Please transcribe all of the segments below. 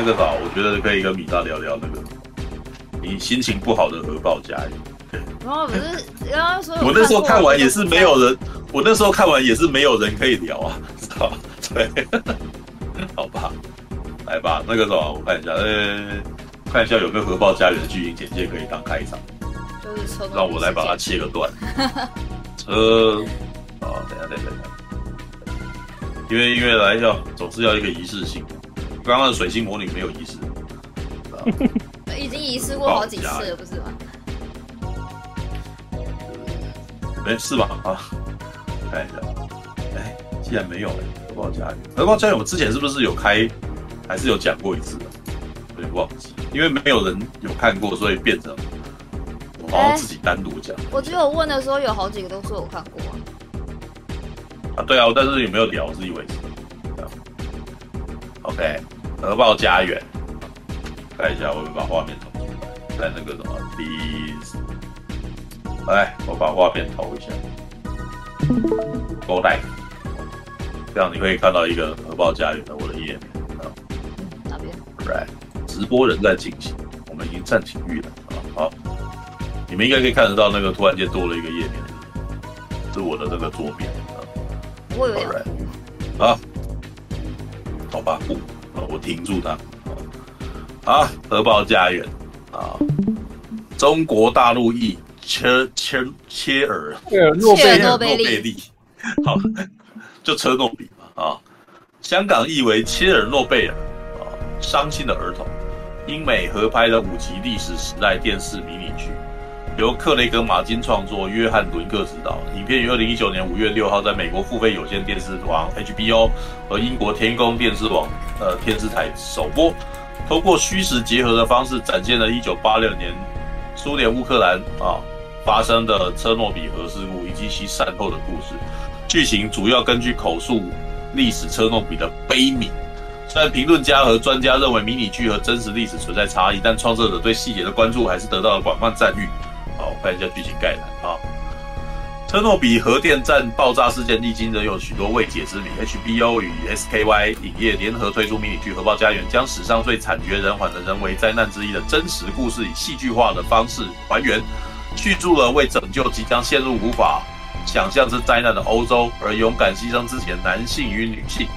那个岛，我觉得可以跟米大聊聊那个你心情不好的核爆家园。对，然后不是刚刚说，我那时候看完也是没有人，我那时候看完也是没有人可以聊啊，知道吧？对，好吧，来吧，那个什么，我看一下，呃，看一下有没有核爆家园的剧情简介可以当开场，就是车，让我来把它切个段。车，啊，等一下，等一下，等一下。因为因为来一下总是要一个仪式性，刚刚的水星魔女没有仪式，已经仪式过好几次了，不是吗？没事吧？啊，看一下，哎，既然没有了，核爆家园，核爆家园，我之前是不是有开，还是有讲过一次的？有点忘记，因为没有人有看过，所以变成我好像自己单独讲。我只有问的时候，有好几个都说我看过。啊对啊，但是有没有聊是一回事。OK，核爆家园，看一下，我们把画面投在那个什么，please，来，我把画面投一下。勾带，这样你可以看到一个核爆家园的我的页面。哪边？Right，直播仍在进行，我们已经暂停预了啊。好，你们应该可以看得到那个突然间多了一个页面，是我的这个桌面。我有点啊，好吧，不，我停住它。啊，核爆家园啊，中国大陆译切切切尔诺贝诺贝利，好，就车诺比嘛啊。香港译为切尔诺贝尔啊，伤心的儿童，英美合拍的五集历史时代电视迷你剧。由克雷格·马金创作，约翰·伦克执导。影片于二零一九年五月六号在美国付费有线电视网 HBO 和英国天空电视网呃电视台首播。通过虚实结合的方式，展现了一九八六年苏联乌克兰啊发生的车诺比核事故以及其善后的故事。剧情主要根据口述历史车诺比的悲悯。虽然评论家和专家认为迷你剧和真实历史存在差异，但创作者对细节的关注还是得到了广泛赞誉。看一下剧情概览啊。车诺比核电站爆炸事件历经仍有许多未解之谜。HBO 与 SKY 影业联合推出迷你剧《核爆家园》，将史上最惨绝人寰的人为灾难之一的真实故事以戏剧化的方式还原，叙述了为拯救即将陷入无法想象之灾难的欧洲而勇敢牺牲自己的男性与女性。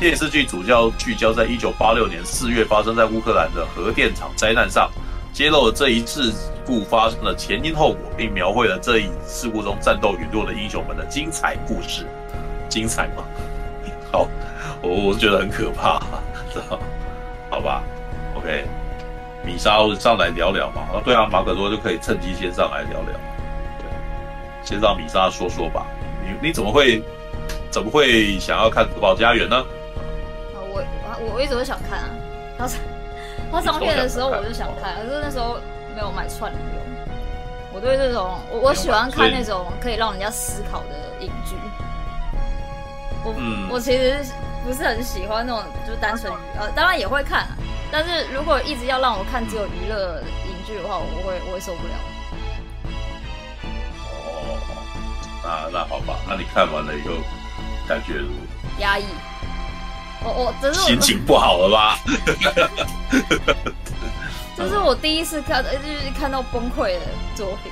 电视剧主要聚焦在1986年4月发生在乌克兰的核电厂灾难上。揭露了这一事故发生的前因后果，并描绘了这一事故中战斗陨落的英雄们的精彩故事。精彩吗？好，我我是觉得很可怕，好吧，OK，米莎上来聊聊嘛。啊，对啊，马可多就可以趁机先上来聊聊。对，先让米莎说说吧。你你怎么会怎么会想要看《核爆家园》呢？啊我我我一直都想看啊，当时。他上片的时候我就想看，可是那时候没有买串流。我对这种我我喜欢看那种可以让人家思考的影剧。我、嗯、我其实不是很喜欢那种就是单纯娱乐，当然也会看，但是如果一直要让我看只有娱乐影剧的话，我会我会受不了。哦，那那好吧，那你看完了以后感觉如何？压抑。我我真是心情不好了吧？这是我第一次看，就是看到崩溃的作品。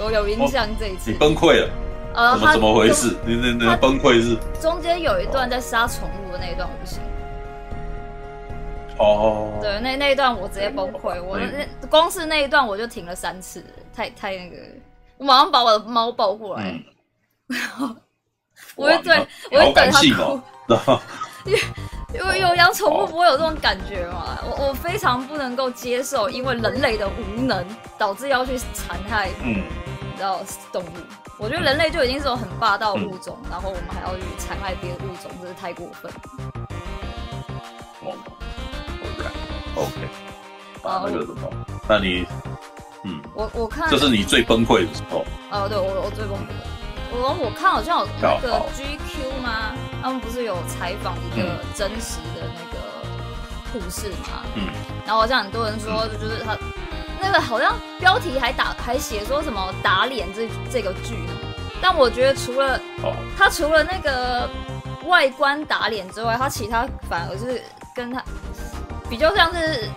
我有印象这一次。你崩溃了？呃，怎么怎么回事？你你你崩溃是？中间有一段在杀宠物的那一段，我不行。哦。对，那那一段我直接崩溃。我那光是那一段我就停了三次，太太那个，我马上把我的猫抱过来，我会对我会等它哭。因为有养宠物不会有这种感觉嘛？我我非常不能够接受，因为人类的无能导致要去残害，嗯，你知道动物。我觉得人类就已经是种很霸道物种，嗯、然后我们还要去残害别的物种，真是太过分。哦，OK，啊，那个什么？那你，嗯，我我看这是你最崩溃的时候。哦，对我我最崩溃。我我看好像有那个 GQ 吗？他们不是有采访一个真实的那个护士吗？嗯，然后好像很多人说，就是他那个好像标题还打还写说什么打脸这这个剧，但我觉得除了他除了那个外观打脸之外，他其他反而是跟他比较像是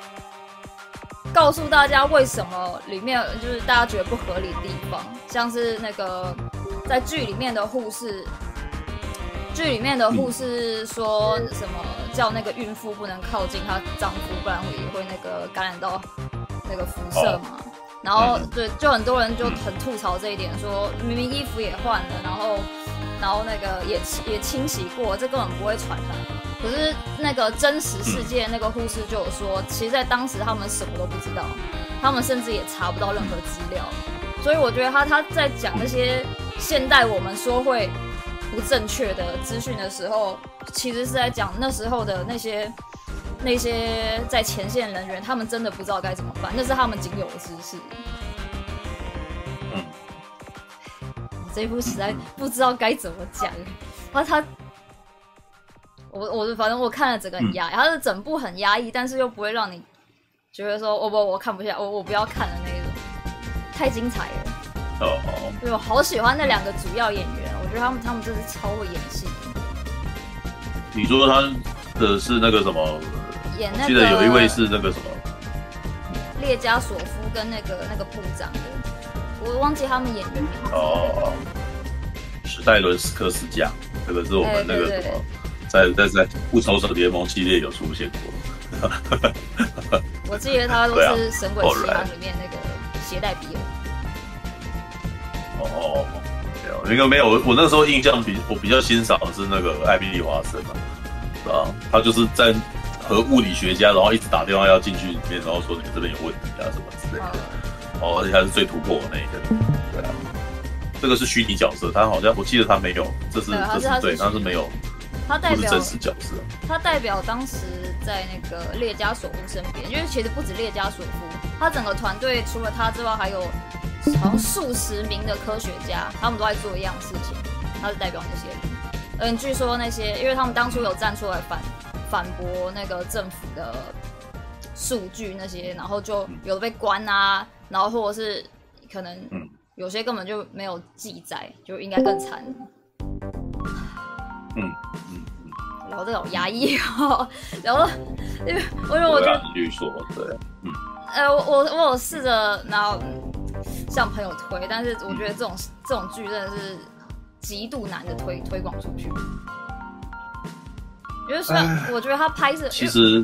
告诉大家为什么里面就是大家觉得不合理的地方，像是那个在剧里面的护士，剧里面的护士说什么叫那个孕妇不能靠近她丈夫，不然会会那个感染到那个辐射嘛。哦、然后对，就很多人就很吐槽这一点，说明明衣服也换了，然后然后那个也也清洗过，这根本不会传染。可是那个真实世界那个护士就有说，其实，在当时他们什么都不知道，他们甚至也查不到任何资料，所以我觉得他他在讲那些现代我们说会不正确的资讯的时候，其实是在讲那时候的那些那些在前线人员，他们真的不知道该怎么办，那是他们仅有的知识。嗯，这一部实在不知道该怎么讲，他他。我我反正我看了整个很压抑，它是整部很压抑，但是又不会让你觉得说，我不我看不下，我我不要看了那种，太精彩了。哦哦。对，我好喜欢那两个主要演员，我觉得他们他们真是超会演戏。你说他的是那个什么？演那个。记得有一位是那个什么？列加索夫跟那个那个部长的，我忘记他们演员名字。哦。史戴伦斯科斯加，这个是我们那个什么？在在在复仇者联盟系列有出现过，我记得他都是神鬼奇航里面那个携带比尔。哦，没有，那个没有，我我那时候印象比我比较欣赏的是那个艾比丽华森嘛，啊，他就是在和物理学家，然后一直打电话要进去里面，然后说你这边有问题啊什么之类的，哦，而且他是最突破的那一个，对啊，这个是虚拟角色，他好像我记得他没有，这是这是对，他是没有。他代表真实角色，他代表当时在那个列加索夫身边，因为其实不止列加索夫，他整个团队除了他之外，还有好像数十名的科学家，他们都在做一样事情。他是代表那些人，嗯，据说那些，因为他们当初有站出来反反驳那个政府的数据那些，然后就有的被关啊，然后或者是可能有些根本就没有记载，就应该更惨。嗯嗯。聊得好压抑哦，聊了，因为因为我觉得，对，嗯，呃，我我我有试着然后向朋友推，但是我觉得这种这种剧真的是极度难的推推广出去。因为虽然我觉得他拍摄，其实，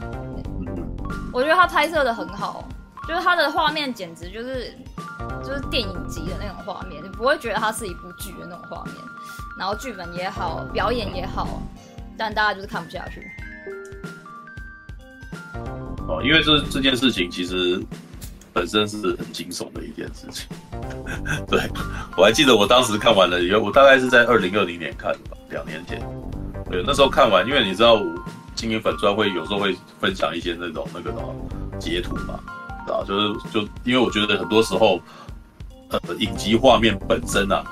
我觉得他拍摄的很好，就是他的画面简直就是就是电影级的那种画面，你不会觉得它是一部剧的那种画面，然后剧本也好，表演也好。但大家就是看不下去哦，因为这这件事情其实本身是很惊悚的一件事情。对，我还记得我当时看完了以后，我大概是在二零二零年看的吧，两年前。对，那时候看完，因为你知道，经营粉专会有时候会分享一些那种那个什么截图嘛，对吧？就是就因为我觉得很多时候，呃，影集画面本身啊，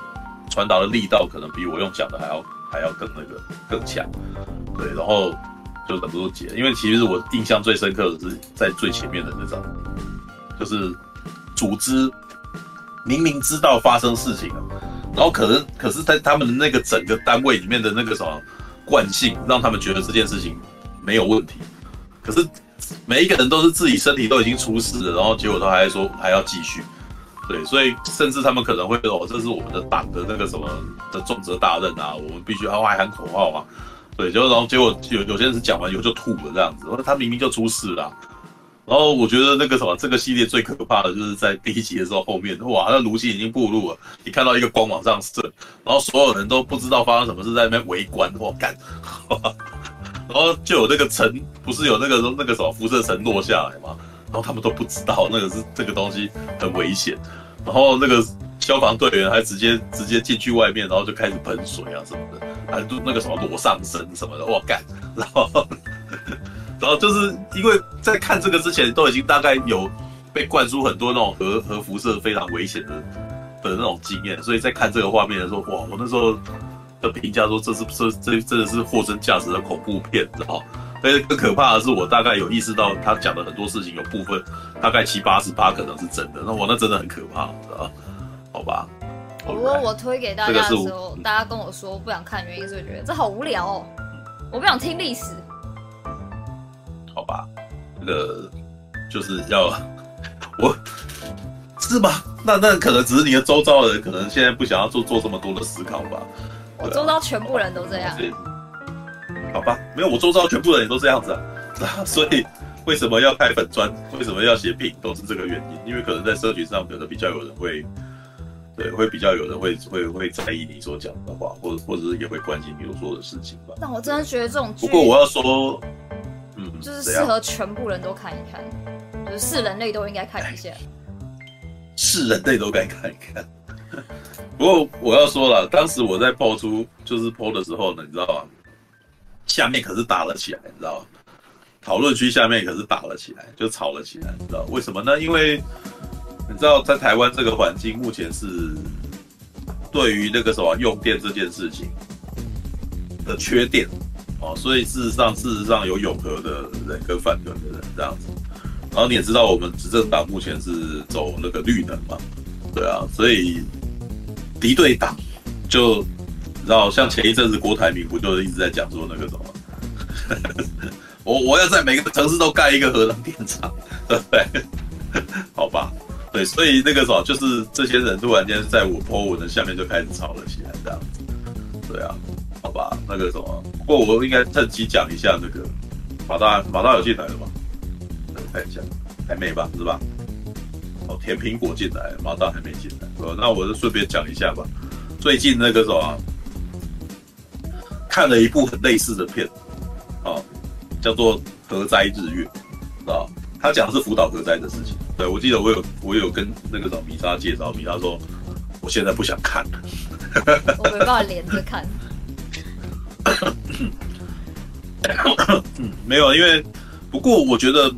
传达的力道可能比我用讲的还要。还要更那个更强，对，然后就很多解，因为其实我印象最深刻的是在最前面的那张，就是组织明明知道发生事情了，然后可能可是在他们的那个整个单位里面的那个什么惯性，让他们觉得这件事情没有问题，可是每一个人都是自己身体都已经出事了，然后结果他还说还要继续。对，所以甚至他们可能会说：“哦，这是我们的党的那个什么的重责大任啊，我们必须要还喊口号啊。”对，就然后结果有有些人是讲完以后就吐了这样子，他明明就出事了。然后我觉得那个什么，这个系列最可怕的就是在第一集的时候后面，哇，那卢西已经暴露了，你看到一个光往上射，然后所有人都不知道发生什么事，在那边围观，我干，然后就有那个尘，不是有那个那个什么辐射尘落下来吗？然后他们都不知道那个是这个东西很危险，然后那个消防队员还直接直接进去外面，然后就开始喷水啊什么的，还就那个什么裸上身什么的，哇干！然 后然后就是因为在看这个之前都已经大概有被灌输很多那种核核辐射非常危险的的那种经验，所以在看这个画面的时候，哇！我那时候的评价说这是这这真的是货真价实的恐怖片，知道但是更可怕的是，我大概有意识到他讲的很多事情，有部分大概七八十八可能是真的。那我那真的很可怕，知道好吧。如果我推给大家的时候，大家跟我说不想看，原因是觉得这好无聊哦，我不想听历史。个就是要 我是吧？那那可能只是你的周遭的人，可能现在不想要做做这么多的思考吧。我周遭全部人都这样。好吧，没有，我周遭全部人也都这样子啊，所以为什么要开粉砖？为什么要写评？都是这个原因，因为可能在社群上，可能比较有人会。对，会比较有人会会会在意你所讲的话，或者或者是也会关心你所说的事情吧。但我真的觉得这种，不过我要说，嗯，就是适合全部人都看一看，就是是人类都应该看一下。是人类都该看一看。不过我要说了，当时我在 po 出就是 po 的时候呢，你知道吗？下面可是打了起来，你知道吗？讨论区下面可是打了起来，就吵了起来，你知道为什么呢？因为。你知道，在台湾这个环境，目前是对于那个什么用电这件事情的缺电哦，所以事实上，事实上有永和的人跟反核的人这样子。然后你也知道，我们执政党目前是走那个绿能嘛，对啊，所以敌对党就然后，像前一阵子郭台铭不就一直在讲说那个什么，我我要在每个城市都盖一个核能电厂，对不对？好吧。对，所以那个什么，就是这些人突然间在我 po 文的下面就开始吵了起来，这样子。对啊，好吧，那个什么，不过我应该趁机讲一下那个马大，马大有进来了吧？看一下，还没吧，是吧？哦，甜苹果进来，马大还没进来。呃，那我就顺便讲一下吧。最近那个什么，看了一部很类似的片，哦，叫做《核灾日月》，知道？他讲的是福岛核灾的事情。对，我记得我有我有跟那个什么米莎介绍，米莎说我现在不想看了，我没办法连着看。嗯，没有，因为不过我觉得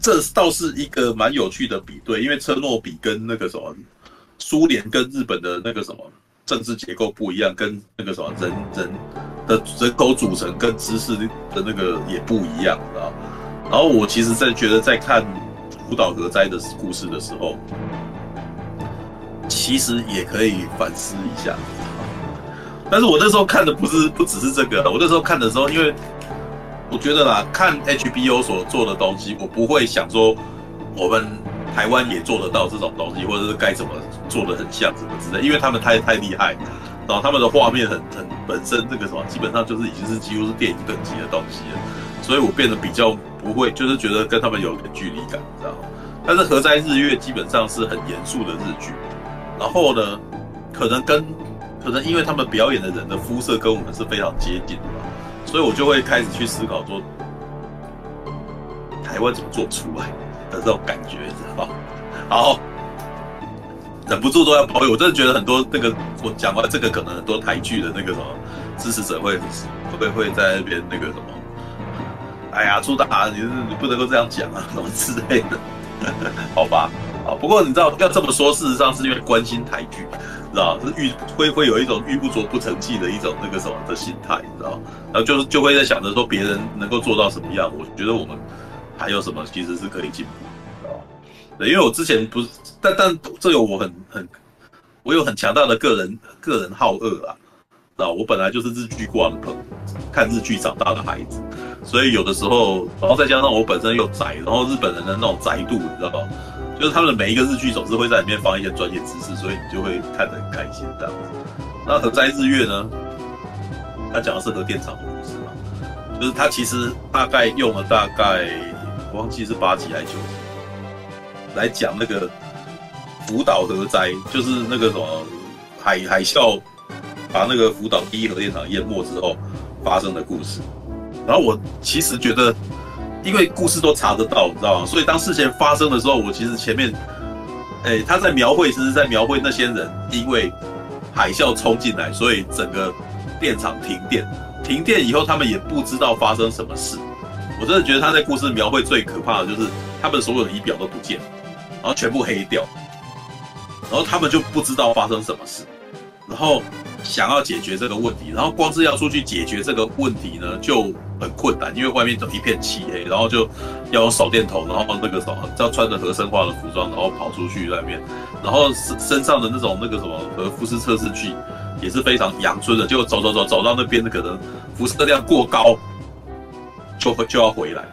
这倒是一个蛮有趣的比对，因为车诺比跟那个什么苏联跟日本的那个什么政治结构不一样，跟那个什么人人的人口组成跟知识的那个也不一样啊。然后我其实在觉得在看。福岛核灾的故事的时候，其实也可以反思一下。但是我那时候看的不是不只是这个，我那时候看的时候，因为我觉得啦，看 HBO 所做的东西，我不会想说我们台湾也做得到这种东西，或者是该怎么做的很像什么之类，因为他们太太厉害，然后他们的画面很很本身这个什么，基本上就是已经是几乎是电影等级的东西了，所以我变得比较。不会，就是觉得跟他们有点距离感，你知道吗？但是《核灾日月》基本上是很严肃的日剧，然后呢，可能跟可能因为他们表演的人的肤色跟我们是非常接近的嘛，所以我就会开始去思考说，台湾怎么做出来的这种感觉，知道吗？好，忍不住都要抱怨，我真的觉得很多那个我讲完这个，可能很多台剧的那个什么支持者会会会在那边那个什么。哎呀，朱大，你你不能够这样讲啊，什么之类的，好吧？啊，不过你知道要这么说，事实上是因为关心台剧，知道是欲会会有一种欲不琢不成器的一种那个什么的心态，你知道？然后就就会在想着说别人能够做到什么样，我觉得我们还有什么其实是可以进步，知道？对，因为我之前不是，但但这有我很很，我有很强大的个人个人好恶啊。啊，我本来就是日剧挂的朋友，看日剧长大的孩子，所以有的时候，然后再加上我本身又宅，然后日本人的那种宅度，你知道吧？就是他们的每一个日剧总是会在里面放一些专业知识，所以你就会看得很开心这样子。那核灾日月呢？他讲的是核电厂的故事嘛，就是他其实大概用了大概我忘记是八集还是九集来讲那个福岛核灾，就是那个什么海海啸。把那个福岛第一核电厂淹没之后发生的故事，然后我其实觉得，因为故事都查得到，你知道吗？所以当事情发生的时候，我其实前面，哎，他在描绘，其实在描绘那些人因为海啸冲进来，所以整个电厂停电，停电以后他们也不知道发生什么事。我真的觉得他在故事描绘最可怕的就是他们所有的仪表都不见，然后全部黑掉，然后他们就不知道发生什么事，然后。想要解决这个问题，然后光是要出去解决这个问题呢，就很困难，因为外面都一片漆黑，然后就要用手电筒，然后那个什么，要穿着核生化的服装，然后跑出去外面，然后身身上的那种那个什么核辐射测试器也是非常阳春的，就走走走走到那边可能辐射量过高，就会就要回来，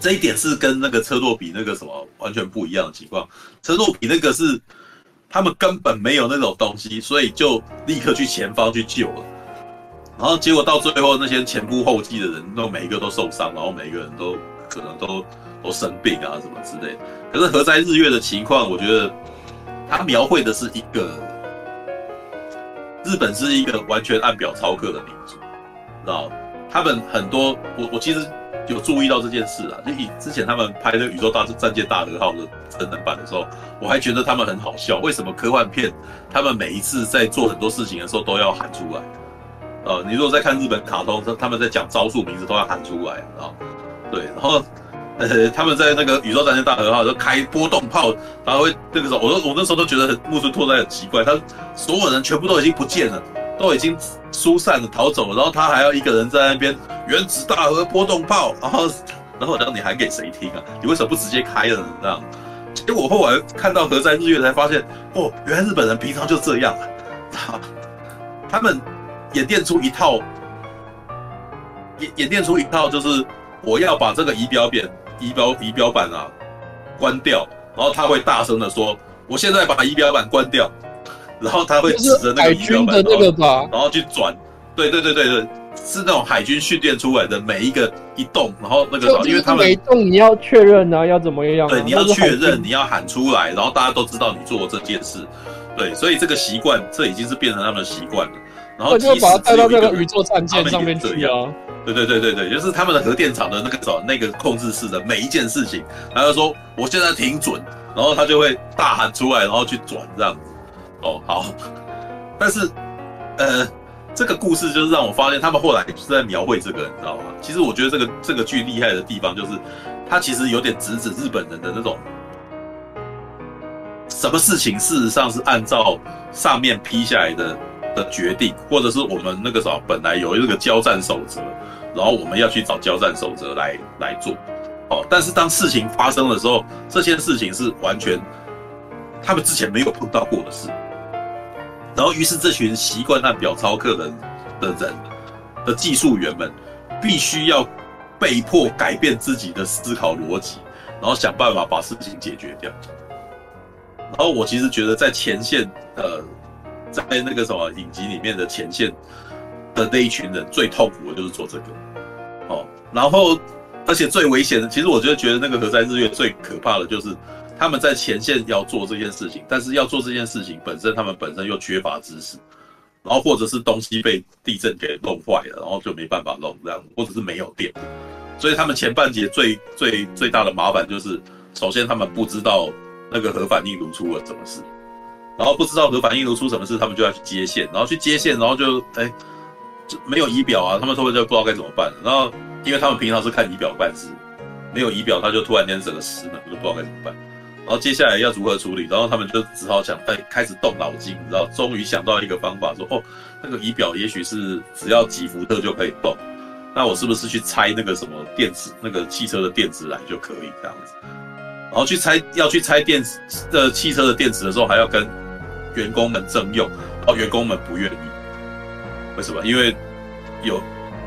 这一点是跟那个车诺比那个什么完全不一样的情况。车诺比那个是他们根本没有那种东西，所以就立刻去前方去救了。然后结果到最后，那些前仆后继的人都每一个都受伤，然后每一个人都可能都都生病啊什么之类的。可是何在日月的情况，我觉得他描绘的是一个日本是一个完全按表操课的民族，知道？他们很多，我我其实有注意到这件事啊。就以之前他们拍那个《宇宙大战舰大和号》的真人版的时候，我还觉得他们很好笑。为什么科幻片他们每一次在做很多事情的时候都要喊出来？呃，你如果在看日本卡通，他他们在讲招数名字都要喊出来啊。对，然后呃他们在那个《宇宙战舰大和号》就开波动炮，然后会那个时候，我都我那时候都觉得木村拓哉很奇怪，他所有人全部都已经不见了。都已经疏散了逃走了，然后他还要一个人在那边原子大和波动炮，然后然后然后你还给谁听啊？你为什么不直接开了呢？这样，结果后来看到何在日月才发现，哦，原来日本人平常就这样，他他们演练出一套演演练出一套，就是我要把这个仪表板仪表仪表板啊关掉，然后他会大声的说，我现在把仪表板关掉。然后他会指着那个仪表板，然后去转，对对对对对，是那种海军训练出来的每一个一动，然后那个，因为他们每动你要确认啊，要怎么样？对，你要确认，你要喊出来，然后大家都知道你做这件事，对，所以这个习惯，这已经是变成他们的习惯了。然后就把它带到那个宇宙战舰上面去啊。对对对对对，就是他们的核电厂的那个什那个控制室的每一件事情，他就说我现在停准，然后他就会大喊出来，然后去转这样子。哦，好，但是，呃，这个故事就是让我发现，他们后来就是在描绘这个，你知道吗？其实我觉得这个这个剧厉害的地方，就是他其实有点直指日本人的那种，什么事情事实上是按照上面批下来的的决定，或者是我们那个时候本来有一个交战守则，然后我们要去找交战守则来来做，哦，但是当事情发生的时候，这件事情是完全他们之前没有碰到过的事。然后，于是这群习惯按表操课的的人的技术员们，必须要被迫改变自己的思考逻辑，然后想办法把事情解决掉。然后我其实觉得，在前线，呃，在那个什么影集里面的前线的那一群人最痛苦的就是做这个。哦，然后而且最危险的，其实我就觉得那个何在日月最可怕的就是。他们在前线要做这件事情，但是要做这件事情本身，他们本身又缺乏知识，然后或者是东西被地震给弄坏了，然后就没办法弄这样，或者是没有电，所以他们前半节最最最大的麻烦就是，首先他们不知道那个核反应炉出了什么事，然后不知道核反应炉出什么事，他们就要去接线，然后去接线，然后就哎，就没有仪表啊，他们说就不知道该怎么办，然后因为他们平常是看仪表办事，没有仪表，他就突然间整个失能，就不知道该怎么办。然后接下来要如何处理？然后他们就只好想，哎，开始动脑筋，然后，终于想到一个方法，说，哦，那个仪表也许是只要几伏特就可以动，那我是不是去拆那个什么电池，那个汽车的电池来就可以这样子？然后去拆，要去拆电池的汽车的电池的时候，还要跟员工们征用，然后员工们不愿意，为什么？因为有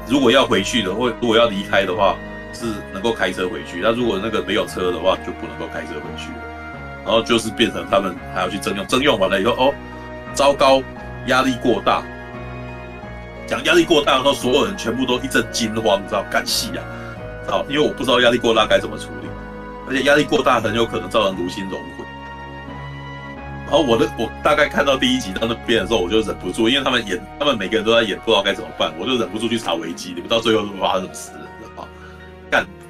如果要回去的，或如果要离开的话，是能够开车回去，那如果那个没有车的话，就不能够开车回去了。然后就是变成他们还要去征用，征用完了以后，哦，糟糕，压力过大。讲压力过大的时候，所有人全部都一阵惊慌，你知道干戏啊？知道？因为我不知道压力过大该怎么处理，而且压力过大很有可能造成炉心熔毁。然后我的我大概看到第一集到那边的时候，我就忍不住，因为他们演，他们每个人都在演，不知道该怎么办，我就忍不住去查维基，你们到最后是发生什么事？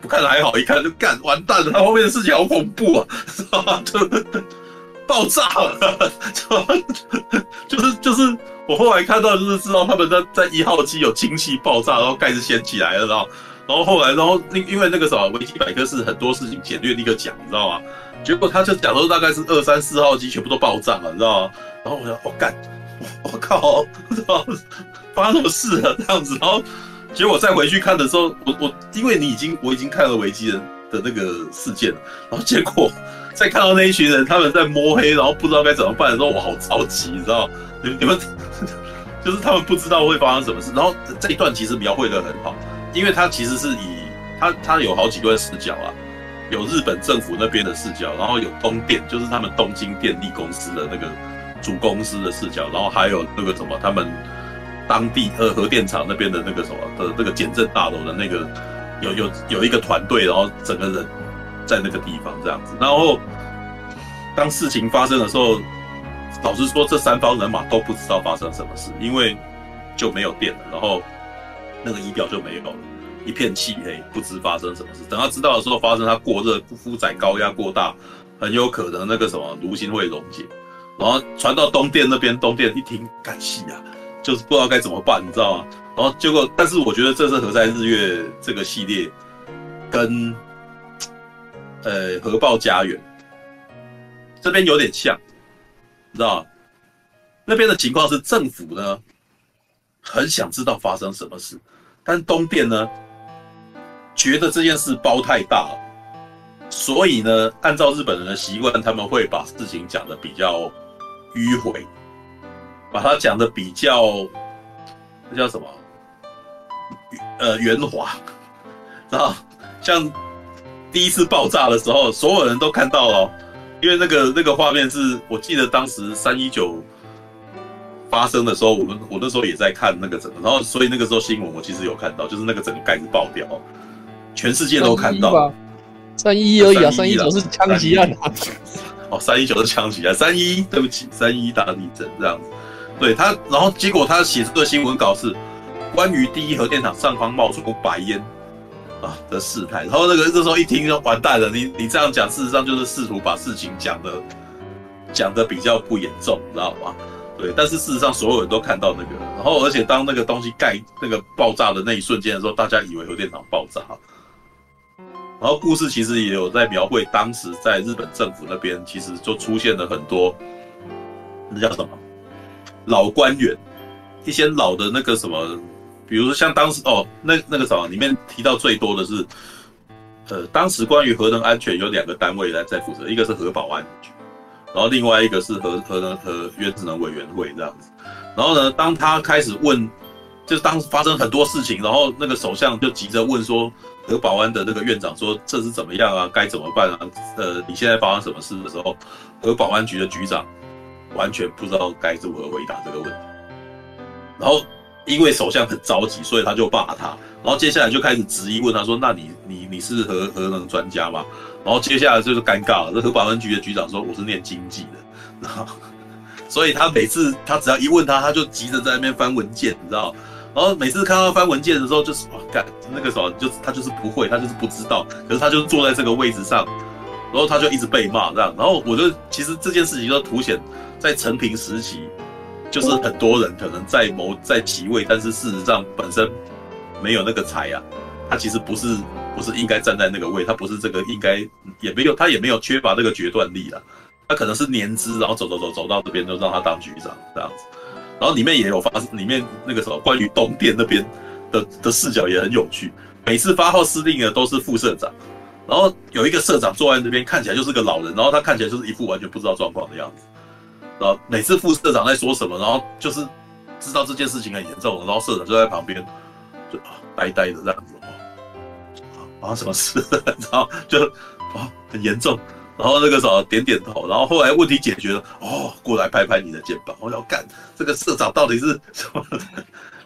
不看还好，一看就干完蛋了。他后面的事情好恐怖啊，知道吗？就爆炸了，就是就是我后来看到就是知道他们在在一号机有氢气爆炸，然后盖子掀起来了，然后然后后来然后因因为那个什么维基百科是很多事情简略立刻讲，你知道吗？结果他就讲说大概是二三四号机全部都爆炸了，你知道吗？然后我就我干，我我靠，不知道发生什么事了这样子，然后。结果再回去看的时候，我我因为你已经我已经看了维基人的那个事件了，然后结果再看到那一群人他们在摸黑，然后不知道该怎么办的时候，我好着急，你知道？你你们 就是他们不知道会发生什么事。然后这一段其实描绘得很好，因为他其实是以他他有好几段视角啊，有日本政府那边的视角，然后有东电，就是他们东京电力公司的那个主公司的视角，然后还有那个什么他们当地呃核电厂那边的那个什么的那个检证大楼的那个有有有一个团队，然后整个人在那个地方这样子，然后当事情发生的时候，老实说，这三方人马都不知道发生什么事，因为就没有电了，然后那个仪表就没有了。一片漆黑，不知发生什么事。等他知道的时候，发生他过热、负载高压过大，很有可能那个什么炉芯会溶解。然后传到东电那边，东电一听，干戏啊，就是不知道该怎么办，你知道吗？然后结果，但是我觉得这是核灾日月这个系列跟呃核爆家园这边有点像，你知道吗？那边的情况是政府呢很想知道发生什么事，但东电呢？觉得这件事包太大了，所以呢，按照日本人的习惯，他们会把事情讲得比较迂回，把它讲的比较那叫什么？呃，圆滑，然后？像第一次爆炸的时候，所有人都看到了，因为那个那个画面是我记得当时三一九发生的时候，我们我那时候也在看那个整个，然后所以那个时候新闻我其实有看到，就是那个整个盖子爆掉。全世界都看到，三一而已啊，三一九是枪击案啊。哦，三一九是枪击案，三一，对不起，三一大地震这样子。对他，然后结果他写这个新闻稿是关于第一核电厂上方冒出白烟啊的事态。然后那个这时候一听就完蛋了，你你这样讲，事实上就是试图把事情讲的讲的比较不严重，你知道吗？对，但是事实上所有人都看到那个，然后而且当那个东西盖那个爆炸的那一瞬间的时候，大家以为核电厂爆炸。然后故事其实也有在描绘，当时在日本政府那边，其实就出现了很多，那叫什么老官员，一些老的那个什么，比如说像当时哦，那那个什么里面提到最多的是，呃，当时关于核能安全有两个单位来在负责，一个是核保安局，然后另外一个是核核能和原子能委员会这样子。然后呢，当他开始问，就是当时发生很多事情，然后那个首相就急着问说。核保安的那个院长说：“这是怎么样啊？该怎么办啊？呃，你现在发生什么事的时候，核保安局的局长完全不知道该如何回答这个问题。然后，因为首相很着急，所以他就骂他。然后接下来就开始质疑问他说：‘那你你你是核核能专家吗？’然后接下来就是尴尬了。这核保安局的局长说：‘我是念经济的。’然后，所以他每次他只要一问他，他就急着在那边翻文件，你知道。”然后每次看到翻文件的时候，就是哇，干那个时候就他就是不会，他就是不知道，可是他就是坐在这个位置上，然后他就一直被骂这样。然后我就其实这件事情就凸显在陈平时期，就是很多人可能在谋在其位，但是事实上本身没有那个才啊，他其实不是不是应该站在那个位，他不是这个应该也没有他也没有缺乏那个决断力了，他可能是年资，然后走走走走到这边就让他当局长这样子。然后里面也有发，里面那个什么关于东电那边的的视角也很有趣。每次发号施令的都是副社长，然后有一个社长坐在那边，看起来就是个老人，然后他看起来就是一副完全不知道状况的样子。然后每次副社长在说什么，然后就是知道这件事情很严重，然后社长就在旁边就呆呆的这样子。啊，啊什么事？然后就啊很严重。然后那个时候点点头，然后后来问题解决了，哦，过来拍拍你的肩膀，我要干这个社长到底是什么？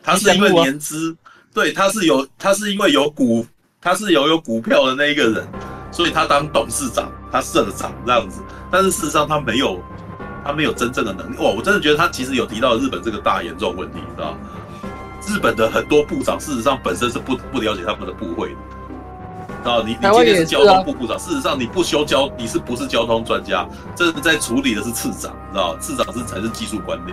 他是因为年资，对，他是有，他是因为有股，他是有有股票的那一个人，所以他当董事长，他社长这样子，但是事实上他没有，他没有真正的能力。哇，我真的觉得他其实有提到日本这个大严重问题，你知道日本的很多部长事实上本身是不不了解他们的部会的。啊，你你今天是交通部部长，事实上你不修交，你是不是交通专家？这在处理的是次长，知道次长是才是技术官僚，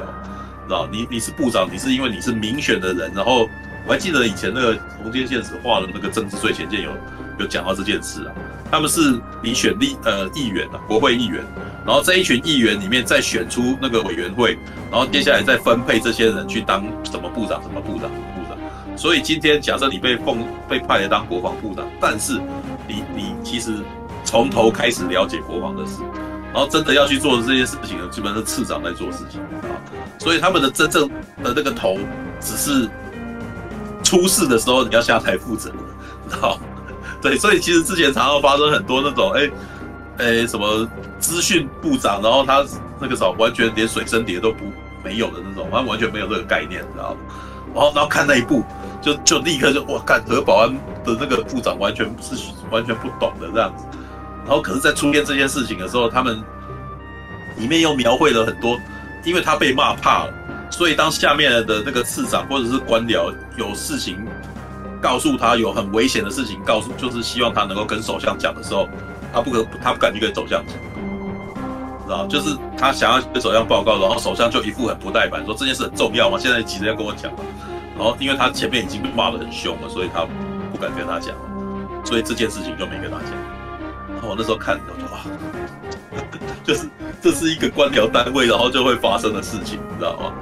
知道你你是部长，你是因为你是民选的人。然后我还记得以前那个红间宪史画的那个政治最前线有有讲到这件事啊。他们是你选立呃议员啊，国会议员，然后这一群议员里面再选出那个委员会，然后接下来再分配这些人去当什么部长，什么部长。部长所以今天假设你被奉被派来当国防部长，但是你你其实从头开始了解国防的事，然后真的要去做的这些事情呢，基本上是次长在做事情啊。所以他们的真正的那个头，只是出事的时候你要下台负责，知道？对，所以其实之前常常发生很多那种，哎、欸，哎、什么资讯部长，然后他那个时候完全连水生碟都不没有的那种，他完全没有这个概念，知道吗？然后然后看那一部，就就立刻就哇，干核保安的那个部长完全是完全不懂的这样子。然后可是，在出现这件事情的时候，他们里面又描绘了很多，因为他被骂怕了，所以当下面的那个次长或者是官僚有事情告诉他，有很危险的事情告诉，就是希望他能够跟首相讲的时候，他不可他不敢去跟首相讲，知道就是他想要跟首相报告，然后首相就一副很不耐烦，说这件事很重要吗？现在急着要跟我讲，然后因为他前面已经被骂得很凶了，所以他不敢跟他讲，所以这件事情就没跟他讲。然后我那时候看，我就哇，就是这是一个官僚单位，然后就会发生的事情，你知道吗？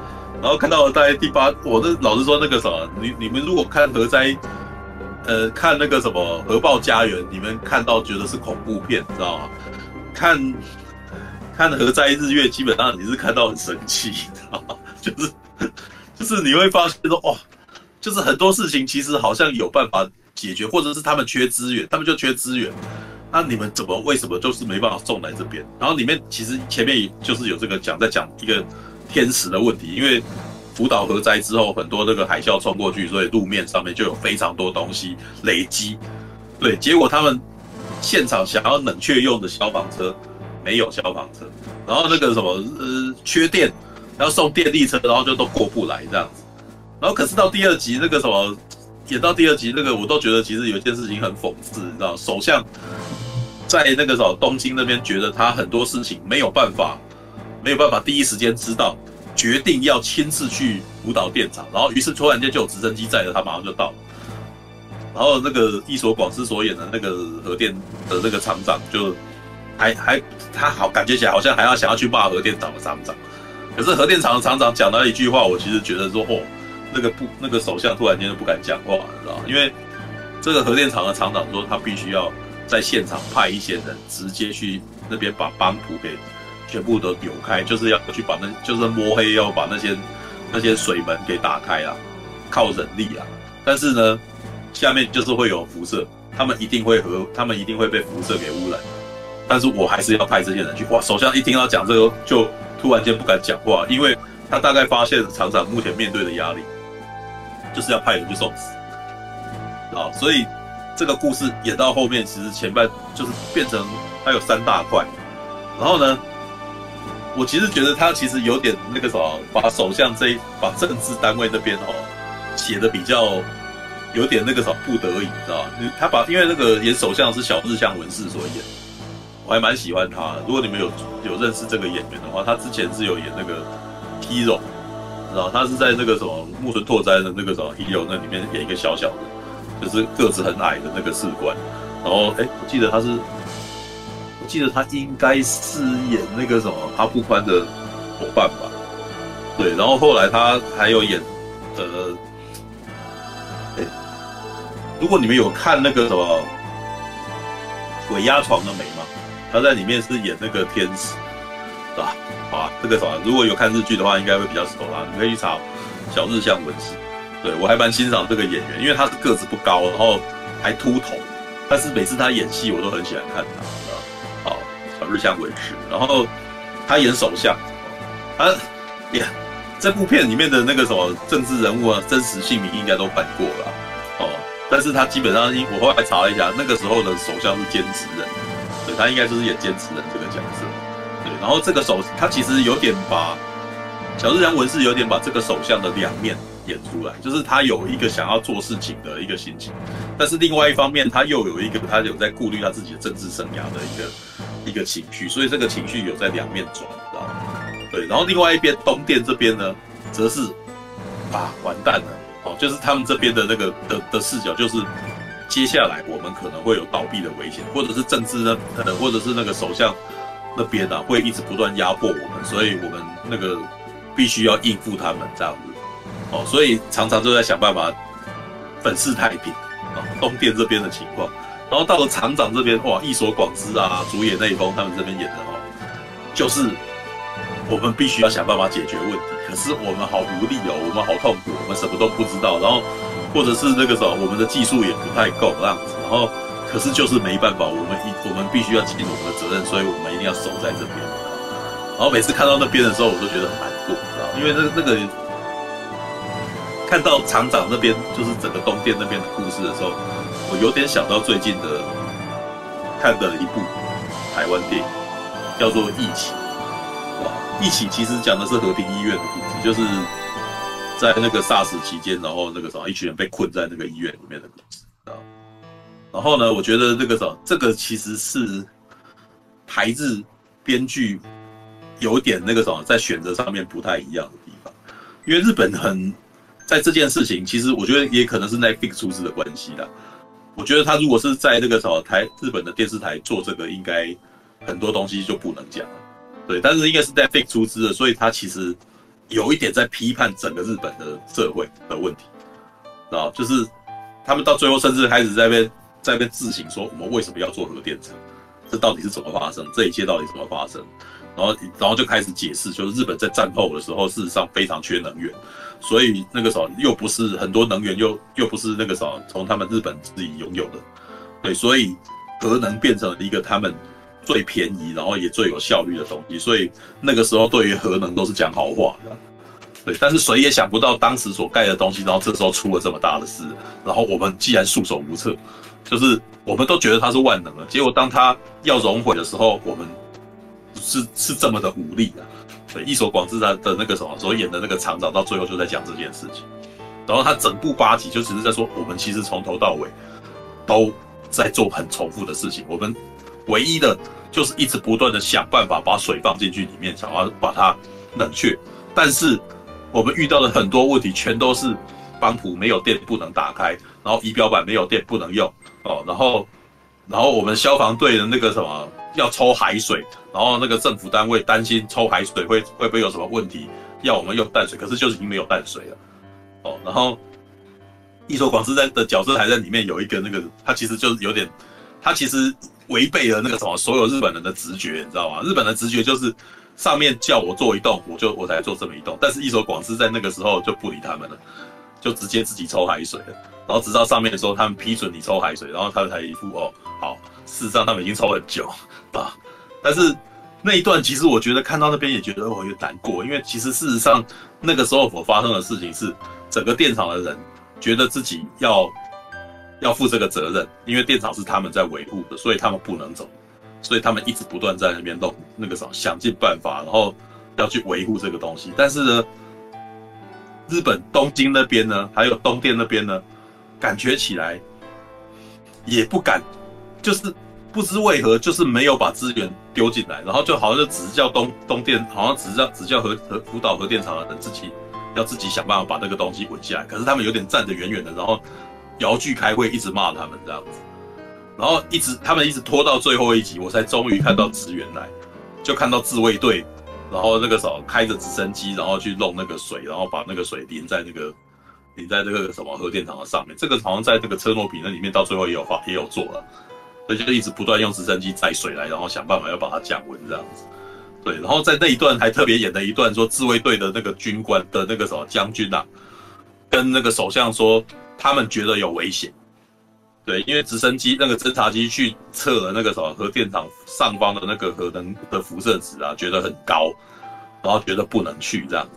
然后看到了大概第八，我那老实说那个什么，你你们如果看核灾，呃，看那个什么《核爆家园》，你们看到觉得是恐怖片，知道吗？看看核灾日月，基本上你是看到很神奇，你知道吗？就是就是你会发现说，哇，就是很多事情其实好像有办法解决，或者是他们缺资源，他们就缺资源。那你们怎么为什么就是没办法送来这边？然后里面其实前面就是有这个讲在讲一个天时的问题，因为福岛核灾之后，很多那个海啸冲过去，所以路面上面就有非常多东西累积。对，结果他们现场想要冷却用的消防车没有消防车，然后那个什么呃缺电，要送电力车，然后就都过不来这样子。然后可是到第二集那个什么演到第二集那个，我都觉得其实有一件事情很讽刺，你知道，首相。在那个时候，东京那边觉得他很多事情没有办法，没有办法第一时间知道，决定要亲自去福岛电厂，然后于是突然间就有直升机载着他马上就到，然后那个伊所广司所演的那个核电的那个厂长就还还他好感觉起来好像还要想要去骂核电厂的厂长，可是核电厂的厂长讲了一句话，我其实觉得说哦，那个不那个首相突然间就不敢讲话，你知道？因为这个核电厂的厂长说他必须要。在现场派一些人直接去那边把帮浦给全部都扭开，就是要去把那，就是摸黑要把那些那些水门给打开啊，靠人力啊。但是呢，下面就是会有辐射，他们一定会和他们一定会被辐射给污染。但是我还是要派这些人去。哇，首相一听到讲这个，就突然间不敢讲话，因为他大概发现厂长目前面对的压力，就是要派人去送死啊，所以。这个故事演到后面，其实前半就是变成它有三大块，然后呢，我其实觉得他其实有点那个什么，把首相这一把政治单位那边哦写的比较有点那个什么不得已，你知道吧？他把因为那个演首相是小日向文世所演，还蛮喜欢他的。如果你们有有认识这个演员的话，他之前是有演那个 Hero，然后他是在那个什么木村拓哉的那个什么 Hero 那里面演一个小小的。就是个子很矮的那个士官，然后哎，我记得他是，我记得他应该是演那个什么阿部宽的伙伴吧，对，然后后来他还有演，呃，哎，如果你们有看那个什么《鬼压床的美》吗？他在里面是演那个天使，是吧？好啊，这个什么，如果有看日剧的话，应该会比较熟啦，你可以去查小日向文世。对，我还蛮欣赏这个演员，因为他是个子不高，然后还秃头，但是每次他演戏我都很喜欢看他，好，小日向文世，然后他演首相，他演，这部片里面的那个什么政治人物啊，真实姓名应该都办过了，哦，但是他基本上，我后来查了一下，那个时候的首相是兼职人，对，他应该就是演坚持人这个角色，对，然后这个首他其实有点把小日向文是有点把这个首相的两面。演出来，就是他有一个想要做事情的一个心情，但是另外一方面，他又有一个他有在顾虑他自己的政治生涯的一个一个情绪，所以这个情绪有在两面转，知道吗？对，然后另外一边东电这边呢，则是啊完蛋了哦，就是他们这边的那个的的视角，就是接下来我们可能会有倒闭的危险，或者是政治呢，可能或者是那个首相那边啊，会一直不断压迫我们，所以我们那个必须要应付他们这样子。哦，所以常常就在想办法粉饰太平啊，东电这边的情况，然后到了厂长这边，哇，一所广之啊，主演内丰他们这边演的哦，就是我们必须要想办法解决问题，可是我们好无力哦，我们好痛苦，我们什么都不知道，然后或者是那个时候我们的技术也不太够这样子，然后可是就是没办法，我们一我们必须要尽我们的责任，所以我们一定要守在这边。然后每次看到那边的时候，我都觉得很难过，知道因为那那个看到厂长那边就是整个东电那边的故事的时候，我有点想到最近的看的一部台湾电影，叫做《疫起》。哇，《疫起》其实讲的是和平医院的故事，就是在那个 SARS 期间，然后那个什么一群人被困在那个医院里面的啊。然后呢，我觉得那个什么，这个其实是台日编剧有点那个什么，在选择上面不太一样的地方。因为日本很在这件事情，其实我觉得也可能是 Netflix 出资的关系啦。我觉得他如果是在那个什么台日本的电视台做这个，应该很多东西就不能讲了。对，但是应该是 Netflix 出资的，所以他其实有一点在批判整个日本的社会的问题，啊，就是他们到最后甚至开始在那边。在那边自省说，我们为什么要做核电厂？这到底是怎么发生？这一切到底怎么发生？然后，然后就开始解释，就是日本在战后的时候，事实上非常缺能源，所以那个时候又不是很多能源又又不是那个时候从他们日本自己拥有的，对，所以核能变成了一个他们最便宜，然后也最有效率的东西，所以那个时候对于核能都是讲好话的。对，但是谁也想不到当时所盖的东西，然后这时候出了这么大的事，然后我们既然束手无策。就是我们都觉得它是万能了，结果当它要熔毁的时候，我们是是这么的无力的。对，一所广志他的那个什么所演的那个厂长，到最后就在讲这件事情。然后他整部八集就只是在说，我们其实从头到尾都在做很重复的事情。我们唯一的就是一直不断的想办法把水放进去里面，想要把它冷却。但是我们遇到的很多问题，全都是帮浦没有电不能打开，然后仪表板没有电不能用。哦，然后，然后我们消防队的那个什么要抽海水，然后那个政府单位担心抽海水会会不会有什么问题，要我们用淡水，可是就是已经没有淡水了。哦，然后伊所广司在的角色还在里面有一个那个，他其实就是有点，他其实违背了那个什么所有日本人的直觉，你知道吗？日本的直觉就是上面叫我做一栋，我就我才做这么一栋，但是伊所广司在那个时候就不理他们了，就直接自己抽海水了。然后直到上面的时候，他们批准你抽海水，然后他才一副哦好。事实上他们已经抽很久 啊，但是那一段其实我觉得看到那边也觉得我有点难过，因为其实事实上那个时候所发生的事情是，整个电厂的人觉得自己要要负这个责任，因为电厂是他们在维护的，所以他们不能走，所以他们一直不断在那边弄那个什么想尽办法，然后要去维护这个东西。但是呢，日本东京那边呢，还有东电那边呢。感觉起来也不敢，就是不知为何，就是没有把资源丢进来，然后就好像就只是叫东东电，好像只是叫只叫核核福岛核电厂的人自己要自己想办法把那个东西稳下来。可是他们有点站得远远的，然后遥距开会，一直骂他们这样子，然后一直他们一直拖到最后一集，我才终于看到职员来，就看到自卫队，然后那个什么开着直升机，然后去弄那个水，然后把那个水淋在那个。淋在这个什么核电厂的上面，这个好像在这个车诺比那里面，到最后也有发也有做了，所以就一直不断用直升机载水来，然后想办法要把它降温这样子。对，然后在那一段还特别演了一段，说自卫队的那个军官的那个什么将军啊，跟那个首相说，他们觉得有危险。对，因为直升机那个侦察机去测了那个什么核电厂上方的那个核能的辐射值啊，觉得很高，然后觉得不能去这样。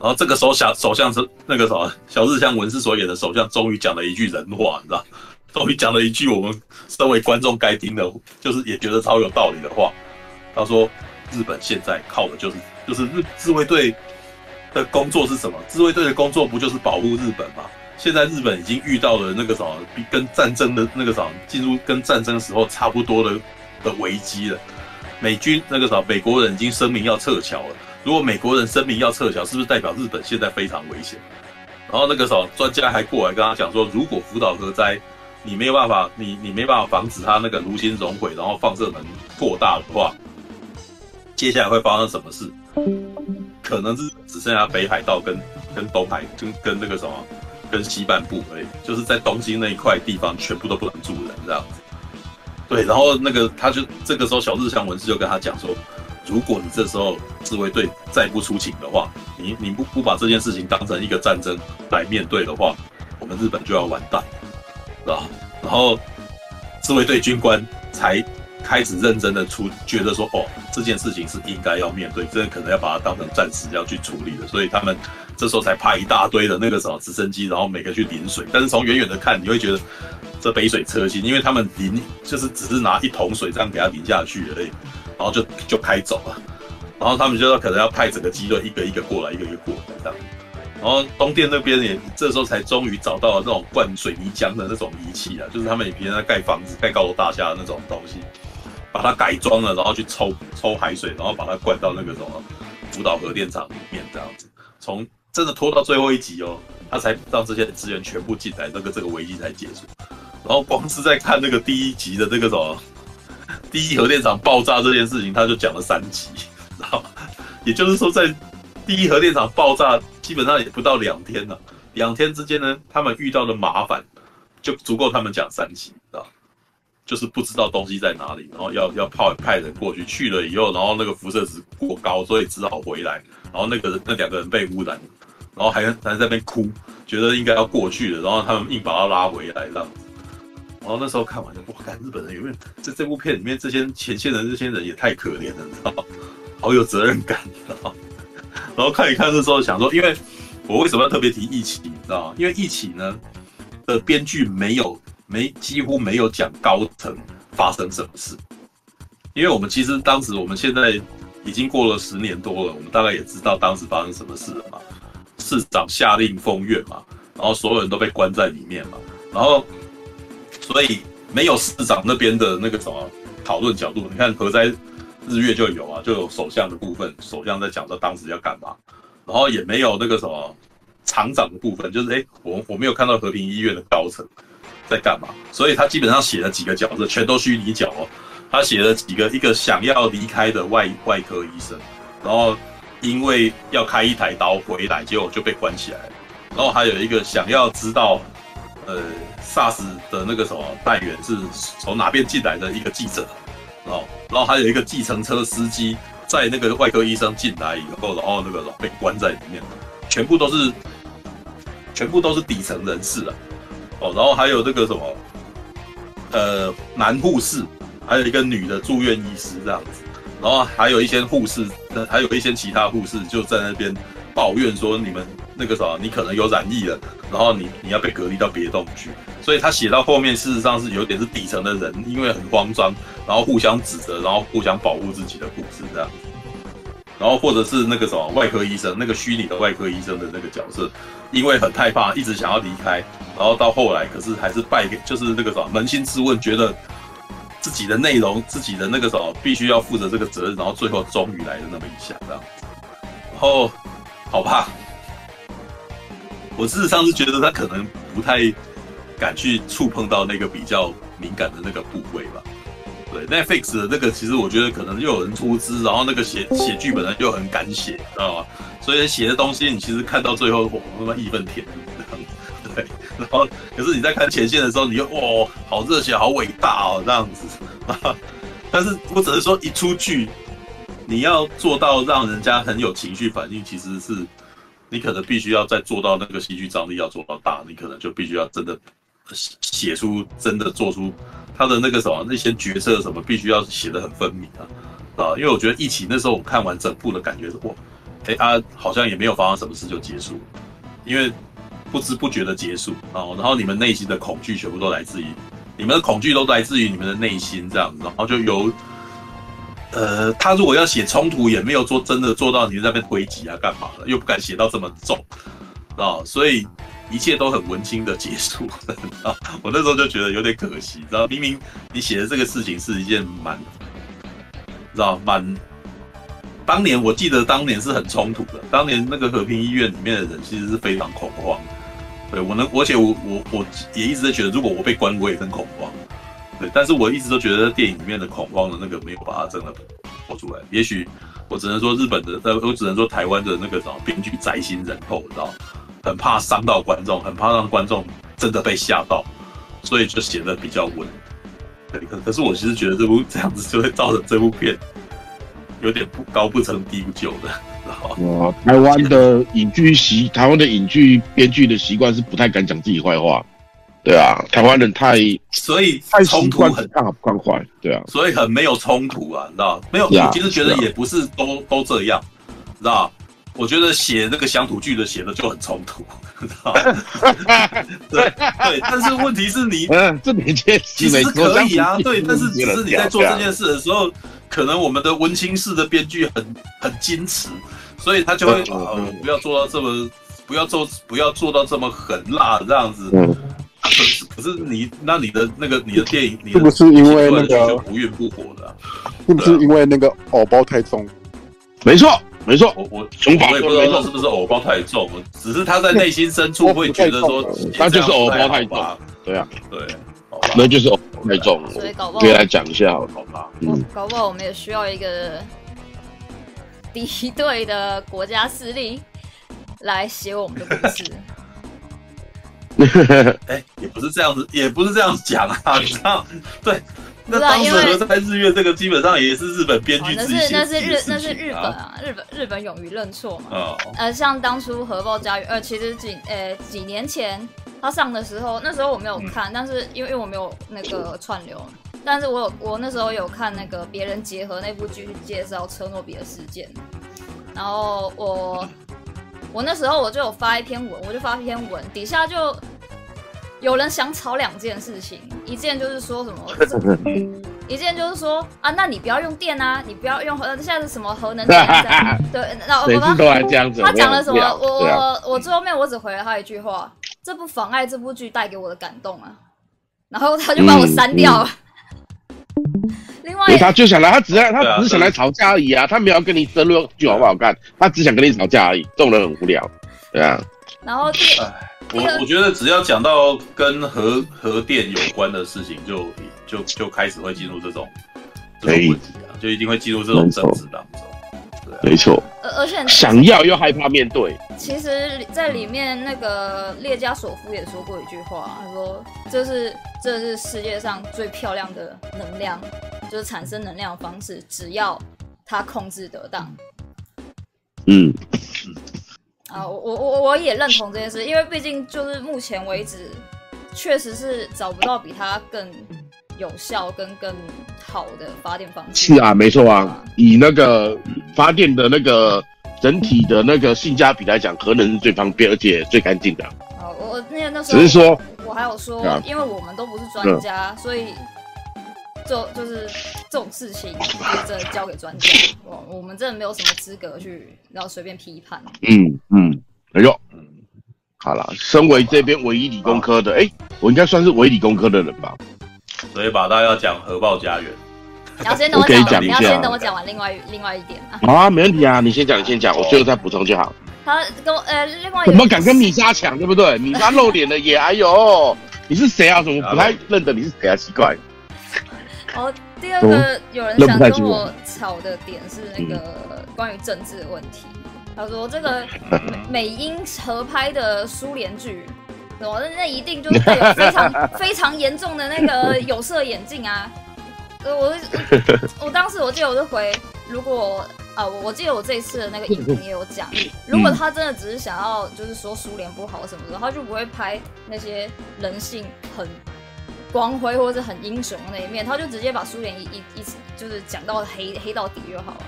然后这个时候，小首相是那个什么小日向文世所演的首相，终于讲了一句人话，你知道？终于讲了一句我们身为观众该听的，就是也觉得超有道理的话。他说：“日本现在靠的就是就是日自卫队的工作是什么？自卫队的工作不就是保护日本吗？现在日本已经遇到了那个什么，比跟战争的那个什么进入跟战争时候差不多的的危机了。美军那个什么美国人已经声明要撤侨了。”如果美国人声明要撤侨，是不是代表日本现在非常危险？然后那个时候专家还过来跟他讲说，如果福岛核灾，你没有办法，你你没办法防止它那个炉心熔毁，然后放射能扩大的话，接下来会发生什么事？可能是只剩下北海道跟跟东海，跟跟那个什么，跟西半部而已，就是在东京那一块地方全部都不能住人这样子。对，然后那个他就这个时候小日向文士就跟他讲说。如果你这时候自卫队再不出勤的话，你你不不把这件事情当成一个战争来面对的话，我们日本就要完蛋，是吧？然后自卫队军官才开始认真的出，觉得说哦，这件事情是应该要面对，这可能要把它当成暂时要去处理的，所以他们这时候才派一大堆的那个什么直升机，然后每个去淋水。但是从远远的看，你会觉得这杯水车薪，因为他们淋就是只是拿一桶水这样给它淋下去而已，然后就就开走了。然后他们就说可能要派整个机队一个一个过来，一个一个过来这样。然后东电那边也这时候才终于找到了那种灌水泥浆的那种仪器啊，就是他们平常在盖房子、盖高楼大厦的那种东西，把它改装了，然后去抽抽海水，然后把它灌到那个什么福岛核电厂里面这样子。从真的拖到最后一集哦，他才让这些资源全部进来，那个这个危机才结束。然后光是在看那个第一集的这个什么第一核电厂爆炸这件事情，他就讲了三集，然后也就是说在。第一核电厂爆炸，基本上也不到两天了。两天之间呢，他们遇到的麻烦就足够他们讲三集，就是不知道东西在哪里，然后要要派派人过去，去了以后，然后那个辐射值过高，所以只好回来。然后那个人那两个人被污染，然后还还在那边哭，觉得应该要过去了，然后他们硬把他拉回来这样子。然后那时候看完就，哇，看日本人有没有在这部片里面这些前线的这些人也太可怜了，你知道吗？好有责任感，知道吗？然后看一看，的时候想说，因为我为什么要特别提一起，你知道吗？因为一起呢的编剧没有没几乎没有讲高层发生什么事，因为我们其实当时我们现在已经过了十年多了，我们大概也知道当时发生什么事了嘛。市长下令封院嘛，然后所有人都被关在里面嘛，然后所以没有市长那边的那个什么讨论角度，你看核灾。日月就有啊，就有首相的部分，首相在讲说当时要干嘛，然后也没有那个什么厂长的部分，就是哎、我我没有看到和平医院的高层在干嘛，所以他基本上写了几个角色，全都虚拟角哦。他写了几个，一个想要离开的外外科医生，然后因为要开一台刀回来，结果就被关起来。然后还有一个想要知道，呃，SARS 的那个什么带源是从哪边进来的一个记者。哦，然后还有一个计程车司机，在那个外科医生进来以后，然后那个被关在里面，全部都是，全部都是底层人士啊。然后还有那个什么，呃，男护士，还有一个女的住院医师这样子，然后还有一些护士，还有一些其他护士就在那边抱怨说，你们那个什么，你可能有染疫了，然后你你要被隔离到别栋去。所以他写到后面，事实上是有点是底层的人，因为很慌张，然后互相指责，然后互相保护自己的故事这样子。然后或者是那个什么外科医生，那个虚拟的外科医生的那个角色，因为很害怕，一直想要离开，然后到后来，可是还是败给，就是那个什么扪心自问，觉得自己的内容，自己的那个什么必须要负责这个责任，然后最后终于来了那么一下这样。然后，好吧，我事实上是觉得他可能不太。敢去触碰到那个比较敏感的那个部位吧？对，Netflix 的那个其实我觉得可能又有人出资，然后那个写写剧本的又很敢写，知道吗？所以写的东西你其实看到最后，那么义愤填膺，对。然后可是你在看前线的时候，你又哦，好热血，好伟大哦，这样子。但是我只是说一出剧，你要做到让人家很有情绪反应，其实是你可能必须要再做到那个戏剧张力要做到大，你可能就必须要真的。写出真的做出他的那个什么那些角色什么，必须要写得很分明啊啊！因为我觉得一起那时候我看完整部的感觉是哇，哎啊，好像也没有发生什么事就结束，因为不知不觉的结束啊。然后你们内心的恐惧全部都来自于你们的恐惧都来自于你们的内心这样子，然后就由呃，他如果要写冲突，也没有做真的做到你在那边推挤啊干嘛的，又不敢写到这么重啊，所以。一切都很文青的结束啊！我那时候就觉得有点可惜，知道明明你写的这个事情是一件蛮，知道蛮，当年我记得当年是很冲突的，当年那个和平医院里面的人其实是非常恐慌。对我能，而且我我我也一直在觉得，如果我被关，我也很恐慌。对，但是我一直都觉得电影里面的恐慌的那个没有把它真的播出来。也许我只能说日本的，呃，我只能说台湾的那个什么编剧宅心仁厚，知道。很怕伤到观众，很怕让观众真的被吓到，所以就写的比较稳。对，可可是我其实觉得这部这样子就会造成这部片有点不高不成低不就的。哇，台湾的影剧习，台湾的影剧编剧的习惯是不太敢讲自己坏话。对啊，台湾人太所以太冲突很大不宽怀，对啊，所以很没有冲突啊，你知道？没有，啊、我其实觉得也不是都都这样，你知道？我觉得写那个乡土剧的写的就很冲突，你知道？对对，但是问题是你，嗯，这件事其实可以啊，对，但是只是你在做这件事的时候，可能我们的文青式的编剧很很矜持，所以他就会呃不要做到这么，不要做不要做到这么狠辣这样子。可是可是你那你的那个你的电影，你的是不是因为那个不孕不火的？是不是因为那个偶包太重？没错。没错，我我我也不知道是不是偶包太重，只是他在内心深处会觉得说，那就是偶包太重。对啊，对，那就是偶包太重了。所以搞不好可以来讲一下，好吧？嗯，搞不好我们也需要一个敌对的国家势力来写我们的故事。哎，也不是这样子，也不是这样讲啊，你知道？对。那当时何在日月这个基本上也是日本编剧自己，那是那是日那是日本啊，日本日本勇于认错嘛。哦。呃，像当初核爆家园，呃，其实几呃几年前他上的时候，那时候我没有看，嗯、但是因为因为我没有那个串流，但是我有我那时候有看那个别人结合那部剧去介绍车诺比的事件，然后我我那时候我就有发一篇文，我就发一篇文，底下就。有人想吵两件事情，一件就是说什么，一件就是说啊，那你不要用电啊，你不要用核，现在是什么核能电？对，然后我们都来这样子。他讲了什么？我我我最后面我只回了他一句话，这不妨碍这部剧带给我的感动啊。然后他就把我删掉了。另外，他就想来，他只要他只是想来吵架而已啊，他没有跟你争论剧好不好看，他只想跟你吵架而已。这种人很无聊，对啊。然后第。我我觉得只要讲到跟核核电有关的事情就，就就就开始会进入这种这种问题啊，就一定会进入这种政治当中。对、啊，没错。而而且想要又害怕面对。其实，在里面那个列加索夫也说过一句话，他说：“这是这是世界上最漂亮的能量，就是产生能量的方式，只要它控制得当。”嗯。啊，我我我我也认同这件事，因为毕竟就是目前为止，确实是找不到比它更有效跟更好的发电方式。是啊，没错啊，以那个发电的那个整体的那个性价比来讲，核能是最方便而且最干净的。啊，我那那时候只是说，我还有说，因为我们都不是专家，所以就就是这种事情，就真的交给专家。我我们真的没有什么资格去然后随便批判。嗯嗯。哎呦，好了，身为这边唯一理工科的，哎、欸，我应该算是唯理工科的人吧？所以把，大家要讲核爆家园，你要先等我讲，你要先等我讲完另外另外一点啊。好啊，没问题啊，你先讲，你先讲，我最后再补充就好。好跟我呃，另外怎么敢跟米莎抢，对不对？米莎露脸了也，哎呦，你是谁啊？怎么不太认得你是谁啊？奇怪。哦，第二个有人想跟我吵的点是那个关于政治的问题。他说：“这个 美英合拍的苏联剧，我那那一定就是带有非常 非常严重的那个有色眼镜啊！呃，我我当时我记得我是回，如果啊，我记得我这一次的那个影评也有讲，如果他真的只是想要就是说苏联不好什么的，他就不会拍那些人性很光辉或者是很英雄的那一面，他就直接把苏联一一一直就是讲到黑黑到底就好了。”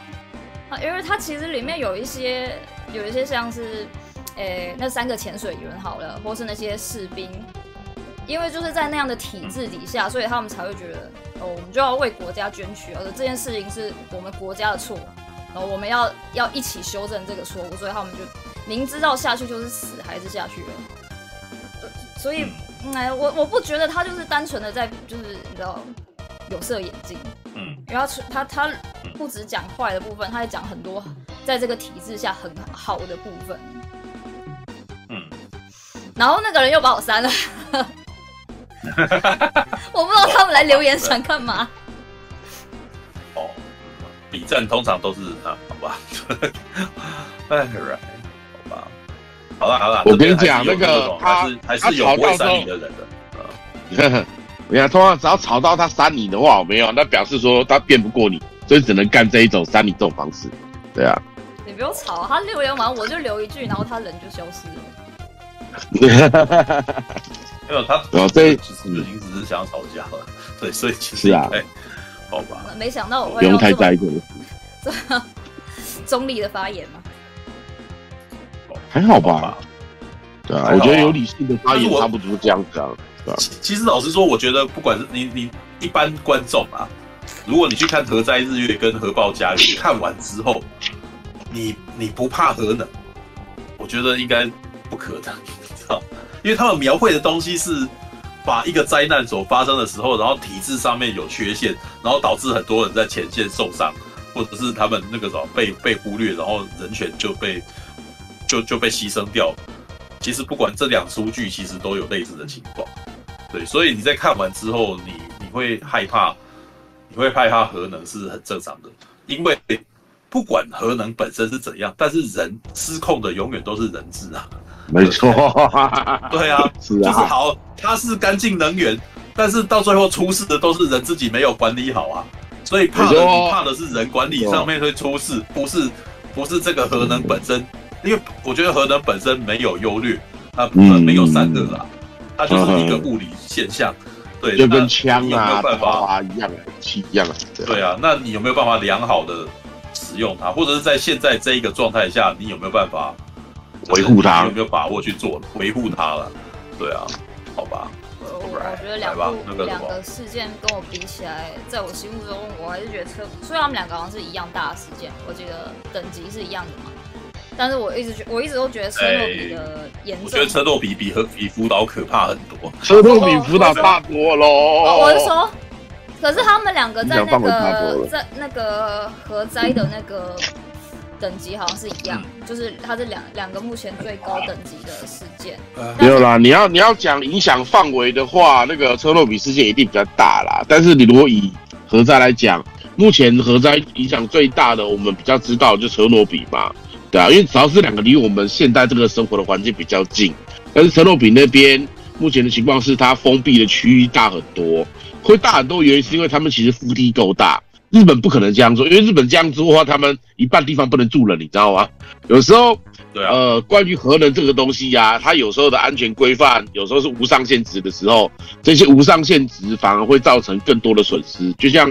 啊，因为它其实里面有一些，有一些像是，诶、那三个潜水员好了，或是那些士兵，因为就是在那样的体制底下，所以他们才会觉得，哦，我们就要为国家捐躯，而这件事情是我们国家的错，然后我们要要一起修正这个错误，所以他们就明知道下去就是死，还是下去了。所以，哎、嗯，我我不觉得他就是单纯的在，就是你知道。有色眼镜，嗯，然后他他不止讲坏的部分，他还讲很多在这个体制下很好的部分，嗯，然后那个人又把我删了，我不知道他们来留言想干嘛。哦，比战通常都是啊，好吧，哎，right，好吧，好了好了，我跟你讲那个他还是还是有不会删你的人的，啊。你看，通常只要吵到他删你的话，我没有，那表示说他辩不过你，所以只能干这一种删你这种方式，对啊。你不用吵，他留言完我就留一句，然后他人就消失了。没有他，哦，这其实已经只是想要吵架了，对，所以其实是啊，好吧，没想到我会不用太在意 这么中立的发言嘛，还好吧，对啊，我觉得有理性的发言差不多这样子啊？其实老实说，我觉得不管是你你一般观众啊，如果你去看核灾日月跟核爆家园，看完之后，你你不怕核能，我觉得应该不可能，知道。因为他们描绘的东西是把一个灾难所发生的时候，然后体制上面有缺陷，然后导致很多人在前线受伤，或者是他们那个什么被被忽略，然后人权就被就就被牺牲掉了。其实不管这两出剧，其实都有类似的情况。对，所以你在看完之后，你你会害怕，你会害怕核能是很正常的，因为不管核能本身是怎样，但是人失控的永远都是人质啊。没错，对啊，是啊，就是好，它是干净能源，但是到最后出事的都是人自己没有管理好啊，所以怕的怕的是人管理上面会出事，不是不是这个核能本身，因为我觉得核能本身没有优劣，它不能没有善恶啦，它就是一个物理现象，对，就跟枪啊、刀啊一样，气一样啊，对啊，那你有没有办法良好的使用它，或者是在现在这一个状态下，你有没有办法？维护它有没有把握去做维护它了？对啊，好吧。我我觉得两部两个事件跟我比起来，在我心目中，我还是觉得车，虽然他们两个好像是一样大的事件，我觉得等级是一样的嘛。但是我一直觉，我一直都觉得车诺比的严重。我觉得车诺比比和比福岛可怕很多。车诺比福岛大多喽。我是说，可是他们两个在那个在那个核灾的那个。等级好像是一样，就是它是两两个目前最高等级的事件。没有啦，你要你要讲影响范围的话，那个车诺比事件一定比较大啦。但是你如果以核灾来讲，目前核灾影响最大的，我们比较知道就车诺比嘛，对啊，因为主要是两个离我们现在这个生活的环境比较近。但是陈诺比那边目前的情况是，它封闭的区域大很多，会大很多原因是因为他们其实腹地够大。日本不可能这样做，因为日本这样做的话，他们一半地方不能住了，你知道吗？有时候，对啊，呃，关于核能这个东西呀、啊，它有时候的安全规范，有时候是无上限值的时候，这些无上限值反而会造成更多的损失。就像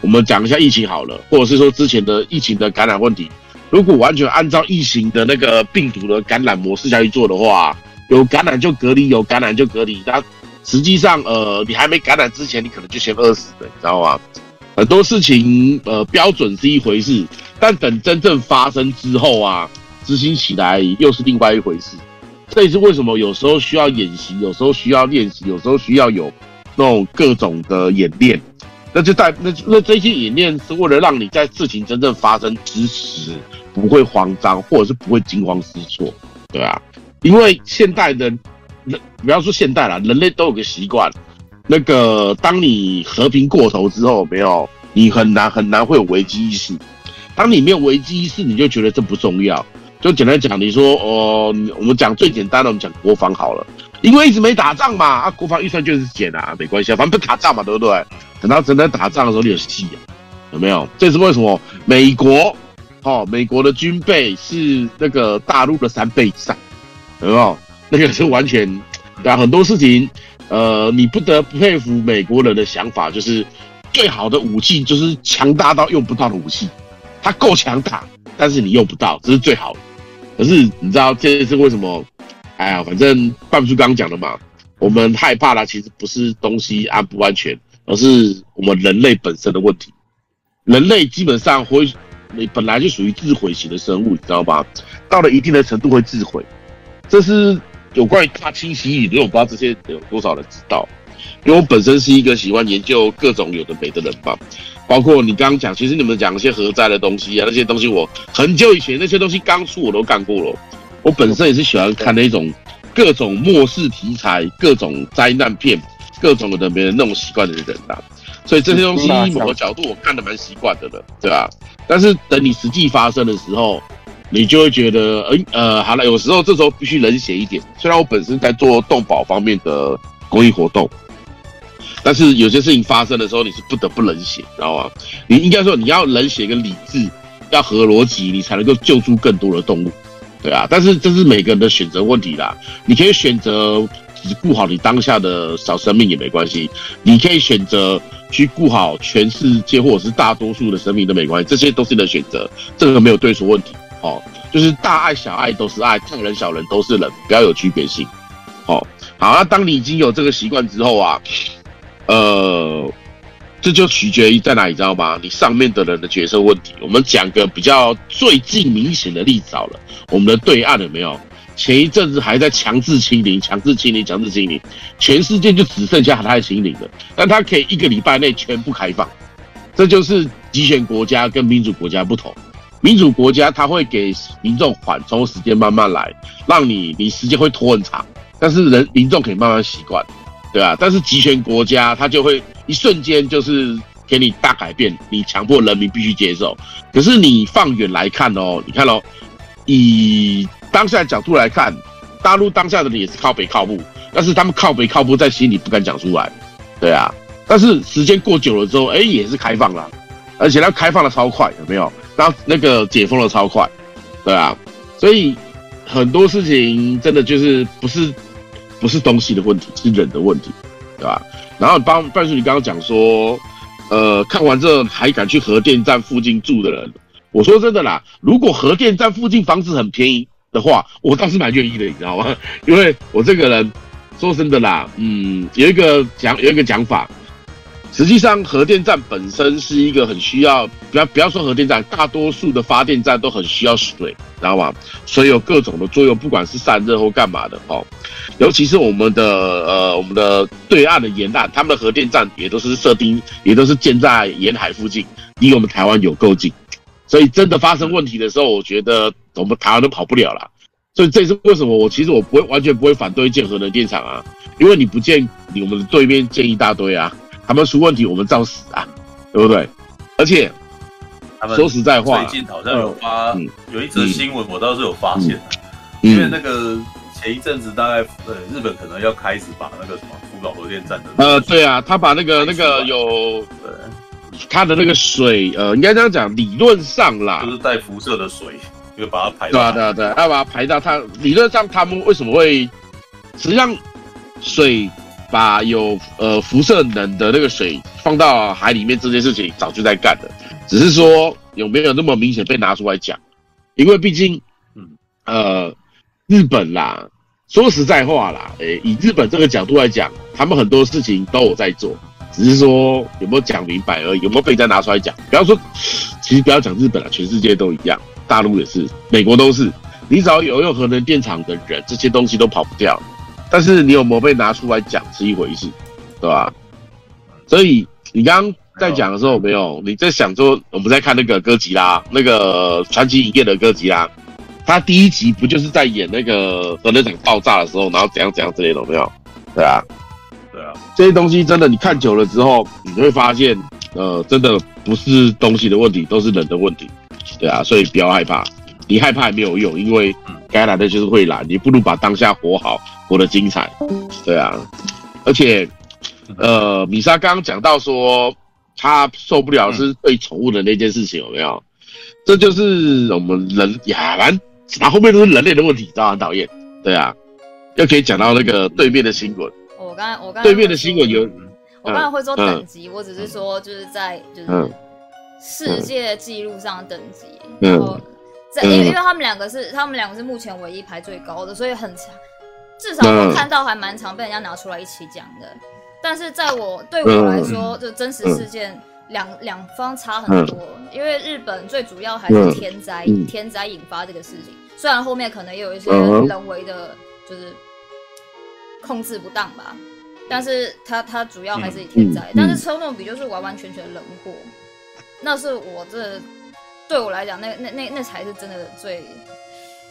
我们讲一下疫情好了，或者是说之前的疫情的感染问题，如果完全按照疫情的那个病毒的感染模式下去做的话，有感染就隔离，有感染就隔离。那实际上，呃，你还没感染之前，你可能就先饿死了，你知道吗？很多事情，呃，标准是一回事，但等真正发生之后啊，执行起来又是另外一回事。这也是为什么有时候需要演习，有时候需要练习，有时候需要有那种各种的演练。那就在那那这些演练是为了让你在事情真正发生之时不会慌张，或者是不会惊慌失措，对啊，因为现代的人，不要说现代了，人类都有个习惯。那个，当你和平过头之后，没有，你很难很难会有危机意识。当你没有危机意识，你就觉得这不重要。就简单讲，你说哦，我们讲最简单的，我们讲国防好了，因为一直没打仗嘛，啊，国防预算就是减啊，没关系啊，反正不打仗嘛，对不对？等到真的打仗的时候，你有戏啊，有没有？这是为什么？美国，哦，美国的军备是那个大陆的三倍以上，有没有？那个是完全，对啊，很多事情。呃，你不得不佩服美国人的想法，就是最好的武器就是强大到用不到的武器，它够强大，但是你用不到，这是最好的。可是你知道这是为什么？哎呀，反正半叔刚刚讲的嘛，我们害怕的其实不是东西安不安全，而是我们人类本身的问题。人类基本上会，你本来就属于自毁型的生物，你知道吧？到了一定的程度会自毁，这是。有关于大清洗理论，我不知道这些有多少人知道，因为我本身是一个喜欢研究各种有的没的人吧。包括你刚刚讲，其实你们讲一些核灾的东西啊，那些东西我很久以前那些东西刚出我都干过了。我本身也是喜欢看那种各种末世题材、各种灾难片、各种的没人那种习惯的人呐。所以这些东西某个角度我看的蛮习惯的了，对吧？但是等你实际发生的时候。你就会觉得，哎、欸，呃，好了，有时候这时候必须冷血一点。虽然我本身在做动保方面的公益活动，但是有些事情发生的时候，你是不得不冷血，知道吗？你应该说你要冷血跟理智，要合逻辑，你才能够救出更多的动物，对啊。但是这是每个人的选择问题啦。你可以选择只顾好你当下的小生命也没关系，你可以选择去顾好全世界或者是大多数的生命都没关系，这些都是你的选择，这个没有对错问题。哦，就是大爱小爱都是爱，大人小人都是人，不要有区别性。哦，好，那当你已经有这个习惯之后啊，呃。这就取决于在哪里，知道吗？你上面的人的决策问题。我们讲个比较最近明显的例子好了，我们的对岸有没有？前一阵子还在强制清零，强制清零，强制清零，全世界就只剩下他在清零了，但他可以一个礼拜内全部开放。这就是集权国家跟民主国家不同。民主国家他会给民众缓冲时间，慢慢来，让你你时间会拖很长，但是人民众可以慢慢习惯。对啊，但是集权国家他就会一瞬间就是给你大改变，你强迫人民必须接受。可是你放远来看哦，你看哦，以当下的角度来看，大陆当下的人也是靠北靠步，但是他们靠北靠步在心里不敢讲出来。对啊，但是时间过久了之后，哎，也是开放了，而且它开放的超快，有没有？然后那个解封的超快，对啊，所以很多事情真的就是不是。不是东西的问题，是人的问题，对吧？然后帮半叔，你刚刚讲说，呃，看完这还敢去核电站附近住的人，我说真的啦，如果核电站附近房子很便宜的话，我倒是蛮愿意的，你知道吗？因为我这个人说真的啦，嗯，有一个讲有一个讲法。实际上，核电站本身是一个很需要，不要不要说核电站，大多数的发电站都很需要水，知道吗？所以有各种的作用，不管是散热或干嘛的哦。尤其是我们的呃，我们的对岸的沿岸，他们的核电站也都是设定，也都是建在沿海附近，离我们台湾有够近。所以真的发生问题的时候，我觉得我们台湾都跑不了了。所以这是为什么我其实我不会完全不会反对建核能电厂啊，因为你不建，你我们的对面建一大堆啊。他们出问题，我们照死啊，对不对？而且，说实在话，最近好像有发、嗯、有一则新闻，我倒是有发现、嗯嗯、因为那个前一阵子大概呃，日本可能要开始把那个什么福岛核电站的呃，对啊，他把那个那个有呃，他的那个水呃，应该这样讲，理论上啦，就是带辐射的水，就把它排到对啊对啊对，要把它排到它理论上，他们为什么会实际上水？把有呃辐射能的那个水放到海里面，这件事情早就在干了，只是说有没有那么明显被拿出来讲？因为毕竟，嗯呃，日本啦，说实在话啦，诶、欸，以日本这个角度来讲，他们很多事情都有在做，只是说有没有讲明白而已，有没有被再拿出来讲？不要说，其实不要讲日本了，全世界都一样，大陆也是，美国都是，你只要有用核能电厂的人，这些东西都跑不掉。但是你有没有被拿出来讲是一回事，对吧？所以你刚刚在讲的时候，有没有你在想说，我们在看那个哥吉拉，那个传奇影业的哥吉拉，他第一集不就是在演那个核能厂爆炸的时候，然后怎样怎样之类的，有没有？对啊，对啊，这些东西真的你看久了之后，你会发现，呃，真的不是东西的问题，都是人的问题，对啊，所以不要害怕，你害怕也没有用，因为该来的就是会来，你不如把当下活好。活得精彩，对啊，而且，呃，米莎刚刚讲到说，他受不了是对宠物的那件事情，有没有？这就是我们人呀，反正然后后面都是人类的问题，知道很讨厌，对啊，又可以讲到那个对面的新闻。我刚才我刚才对面的新闻有，我刚才会说等级，我只是说就是在就是世界纪录上的等级，然后在因为因为他们两个是他们两个是目前唯一排最高的，所以很长。至少我看到还蛮常被人家拿出来一起讲的，但是在我对我来说，就真实事件两两方差很多，因为日本最主要还是天灾，天灾引发这个事情，虽然后面可能也有一些人为的，就是控制不当吧，但是它它主要还是以天灾，但是车诺比就是完完全全人祸，那是我这对我来讲，那那那那才是真的最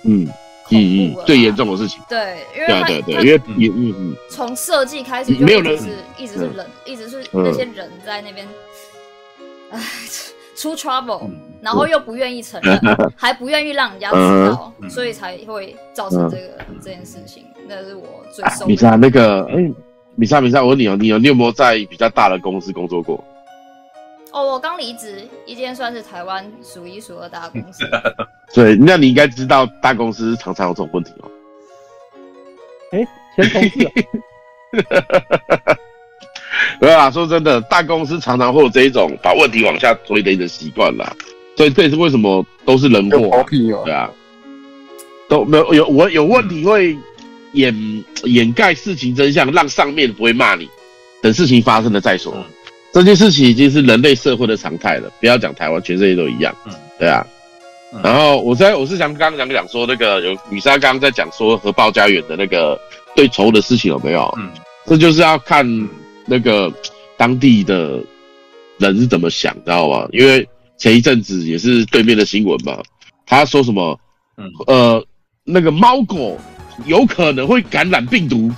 嗯。嗯嗯，最严重的事情。对，因为对对对，因为嗯嗯，从设计开始就没有人是一直是人，一直是那些人在那边，哎，出 trouble，然后又不愿意承认，还不愿意让人家知道，所以才会造成这个这件事情。那是我最受。米莎，那个，哎，米莎，米莎，我问你哦，你有你有没有在比较大的公司工作过？哦，我刚离职，一间算是台湾数一数二大公司。对，那你应该知道大公司常常有这种问题哦。哎，先冲刺。对啊，说真的，大公司常常会有这一种把问题往下推的一个习惯啦，所以这也是为什么都是人祸、啊，对啊，都没有有我有问题会掩掩盖事情真相，让上面不会骂你，等事情发生了再说。这件事情已经是人类社会的常态了，不要讲台湾，全世界都一样。对啊。然后我在我是想刚刚讲讲说那个有雨莎刚刚在讲说核爆家园的那个对仇的事情有没有？嗯，这就是要看。那个当地的人是怎么想，知道吗？因为前一阵子也是对面的新闻嘛，他说什么，呃，那个猫狗有可能会感染病毒，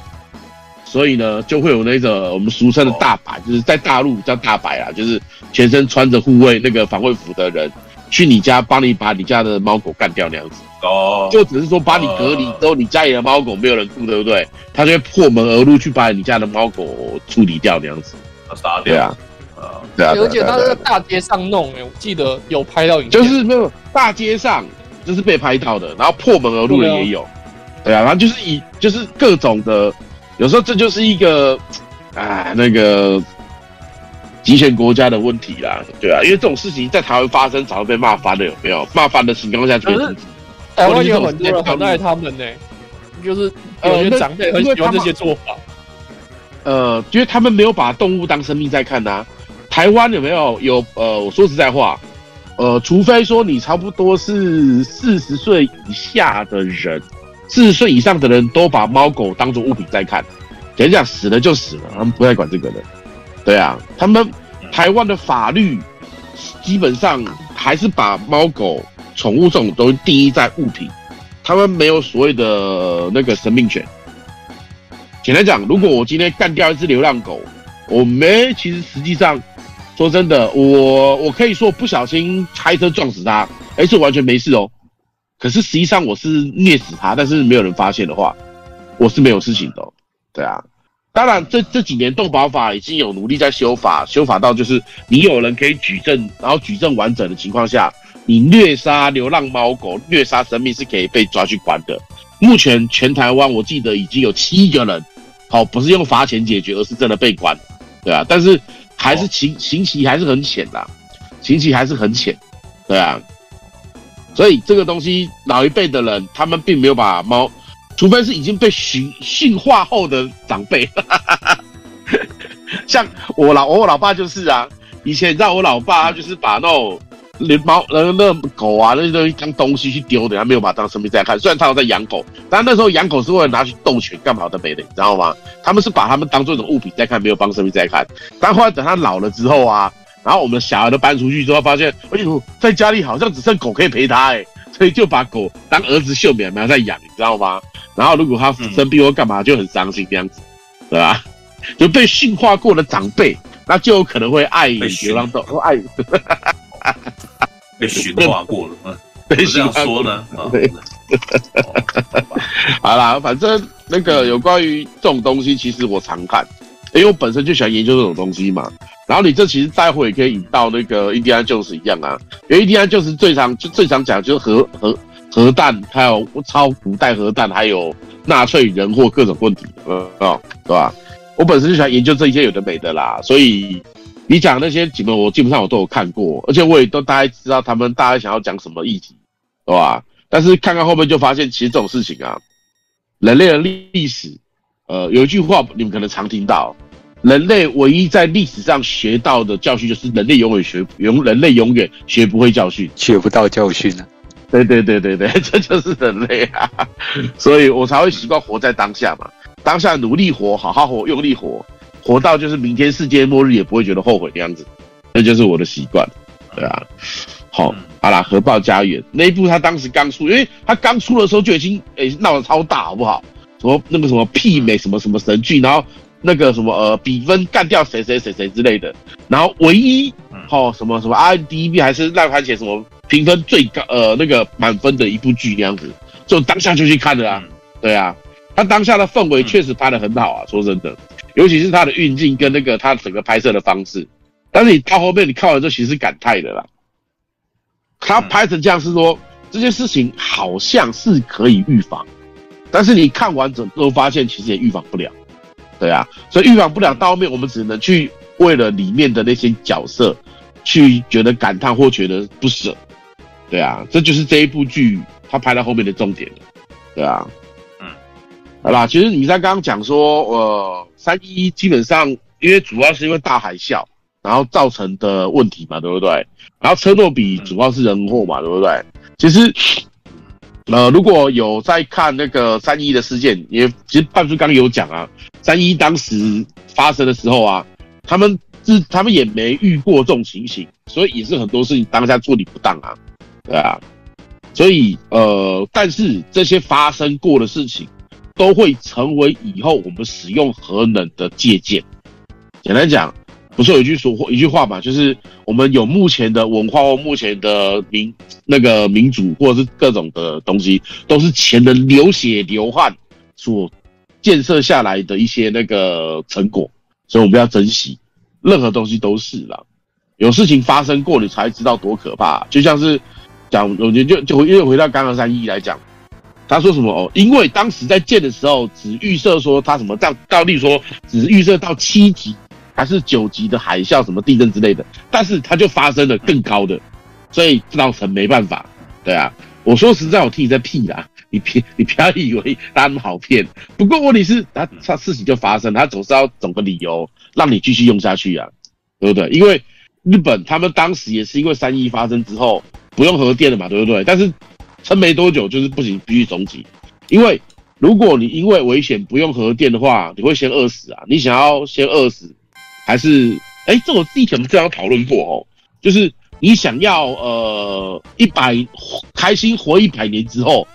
所以呢，就会有那个我们俗称的大白，就是在大陆叫大白啊，就是全身穿着护卫那个防卫服的人，去你家帮你把你家的猫狗干掉那样子。哦，就只是说把你隔离之后，你家里的猫狗没有人顾，对不对？他就会破门而入去把你家的猫狗处理掉，那样子，杀掉。对啊，啊，对啊。而且他在大街上弄，哎，我记得有拍到影，就是没有大街上，就是被拍到的，然后破门而入的也有，对啊，然后就是以就是各种的，有时候这就是一个啊那个极权国家的问题啦，对啊，因为这种事情在台湾发生，早就被骂翻了，有没有？骂翻的情况下就。台湾有很多人很爱他们呢、欸，就是有些长辈很喜欢这些做法。呃，因为他们没有把动物当生命在看呐、啊。台湾有没有有呃，我说实在话，呃，除非说你差不多是四十岁以下的人，四十岁以上的人都把猫狗当做物品在看。讲讲死了就死了，他们不太管这个的。对啊，他们台湾的法律基本上还是把猫狗。宠物这种都定义在物品，他们没有所谓的那个生命权。简单讲，如果我今天干掉一只流浪狗，我没，其实实际上说真的，我我可以说不小心开车撞死它，哎，是完全没事哦。可是实际上我是虐死它，但是没有人发现的话，我是没有事情的。对啊，当然这这几年动保法已经有努力在修法，修法到就是你有人可以举证，然后举证完整的情况下。你虐杀流浪猫狗，虐杀生命是可以被抓去关的。目前全台湾，我记得已经有七个人，好，不是用罚钱解决，而是真的被关，对啊，但是还是刑刑期还是很浅的，刑期还是很浅，对啊。所以这个东西，老一辈的人他们并没有把猫，除非是已经被驯驯化后的长辈，像我老我老爸就是啊，以前你知道我老爸他就是把那种。连猫、那那狗啊，那些东西当东西去丢的，他没有把它当生命在看。虽然他有在养狗，但那时候养狗是为了拿去斗犬干嘛的没的，你知道吗？他们是把他们当做一种物品在看，没有当生命在看。但后来等他老了之后啊，然后我们的小孩都搬出去之后，发现，哎呦，在家里好像只剩狗可以陪他，哎，所以就把狗当儿子秀美，没有在养，你知道吗？然后如果他生病或干嘛，就很伤心这样子，对吧？就被驯化过的长辈，那就有可能会爱流浪动物，爱。被驯化过了，嗯，被驯化说呢，对，好啦，反正那个有关于这种东西，其实我常看，因为我本身就喜欢研究这种东西嘛。然后你这其实待会也可以引到那个印第安就是一样啊，因为印第安就是最常就最常讲就是核核核弹，还有超古代核弹，还有纳粹人或各种问题，嗯啊，对吧？我本身就喜欢研究这些有的没的啦，所以。你讲那些几本，我基本上我都有看过，而且我也都大概知道他们大概想要讲什么议题，对吧？但是看看后面就发现，其实这种事情啊，人类的历史，呃，有一句话你们可能常听到，人类唯一在历史上学到的教训就是人类永远学永人类永远学不会教训，学不到教训啊。对对对对对，这就是人类啊，所以我才会习惯活在当下嘛，当下努力活，好好活，用力活。活到就是明天世界末日也不会觉得后悔的样子，那就是我的习惯，对啊。好，好啦，核爆家园那一部他当时刚出，因为他刚出的时候就已经诶闹得超大，好不好？什么那个什么媲美什么什么神剧，然后那个什么呃比分干掉谁谁谁谁之类的，然后唯一哦什么什么 IMDB 还是烂番茄什么评分最高呃那个满分的一部剧那样子，就当下就去看了啊，对啊，他当下的氛围确实拍的很好啊，说真的。尤其是他的运镜跟那个他整个拍摄的方式，但是你到后面你看完之后，其实是感叹的啦。他拍成这样是说这件事情好像是可以预防，但是你看完整都发现其实也预防不了，对啊，所以预防不了到后面我们只能去为了里面的那些角色去觉得感叹或觉得不舍，对啊，这就是这一部剧他拍到后面的重点，对啊，嗯，好啦，其实你在刚刚讲说，呃，三一基本上因为主要是因为大海啸然后造成的问题嘛，对不对？然后车诺比主要是人祸嘛，对不对？其实。呃，如果有在看那个三一的事件，也其实半叔刚有讲啊，三一当时发生的时候啊，他们是他们也没遇过这种情形，所以也是很多事情当下处理不当啊，对啊，所以呃，但是这些发生过的事情，都会成为以后我们使用核能的借鉴。简单讲。不是有一句说一句话嘛，就是我们有目前的文化或目前的民那个民主或者是各种的东西，都是前人流血流汗所建设下来的一些那个成果，所以我们要珍惜。任何东西都是啦，有事情发生过，你才知道多可怕。就像是讲，我觉得就就又回到刚刚三一来讲，他说什么哦？因为当时在建的时候，只预设说他什么到到例说，只预设到七级。还是九级的海啸、什么地震之类的，但是它就发生了更高的，所以造成没办法。对啊，我说实在，我替你在屁啦，你别你不要以为他们好骗。不过问题是，他他事情就发生，他总是要找个理由让你继续用下去啊，对不对？因为日本他们当时也是因为三一发生之后不用核电了嘛，对不对？但是撑没多久就是不行，必须重启。因为如果你因为危险不用核电的话，你会先饿死啊！你想要先饿死？还是哎，这我之前我们这样讨论过哦，就是你想要呃一百开心活一百年之后，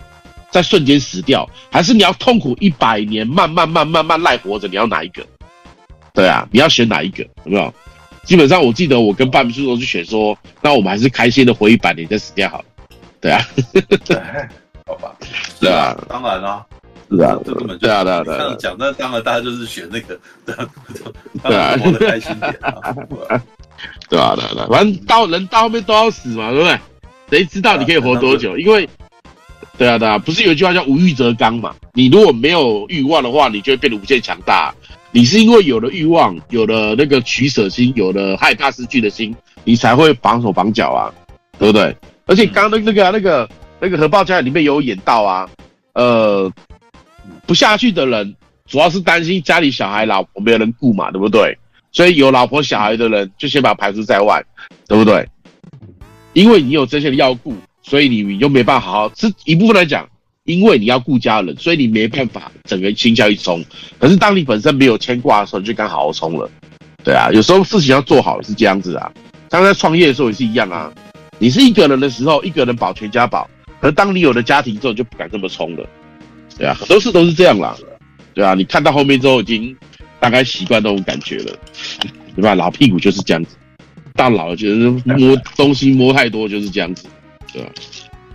再瞬间死掉，还是你要痛苦一百年，慢慢慢慢慢赖活着？你要哪一个？对啊，你要选哪一个？有没有？基本上我记得我跟半明叔都去选说，那我们还是开心的活一百年再死掉好了。对啊，对，好吧，对啊，当然啦。是啊，这根本对啊，对啊，对啊。这样讲，那当然大家就是选那个，对啊，活得开心点啊，对啊，对啊，反正到人到后面都要死嘛，对不对？谁知道你可以活多久？因为，对啊，对啊，不是有一句话叫无欲则刚嘛？你如果没有欲望的话，你就会变得无限强大。你是因为有了欲望，有了那个取舍心，有了害怕失去的心，你才会绑手绑脚啊，对不对？而且刚刚那个那个那个核爆家里面有演到啊，呃。不下去的人，主要是担心家里小孩、老婆没有人顾嘛，对不对？所以有老婆小孩的人，就先把排除在外，对不对？因为你有这些要顾，所以你你就没办法好好。是一部分来讲，因为你要顾家人，所以你没办法整个心焦一冲。可是当你本身没有牵挂的时候，你就该好好冲了。对啊，有时候事情要做好是这样子啊。当在创业的时候也是一样啊。你是一个人的时候，一个人保全家保，可是当你有了家庭之后，就不敢这么冲了。对啊，很多事都是这样啦，对啊，你看到后面之后已经大概习惯那种感觉了，对吧？老屁股就是这样子，到老了就是摸东西摸太多就是这样子，对吧？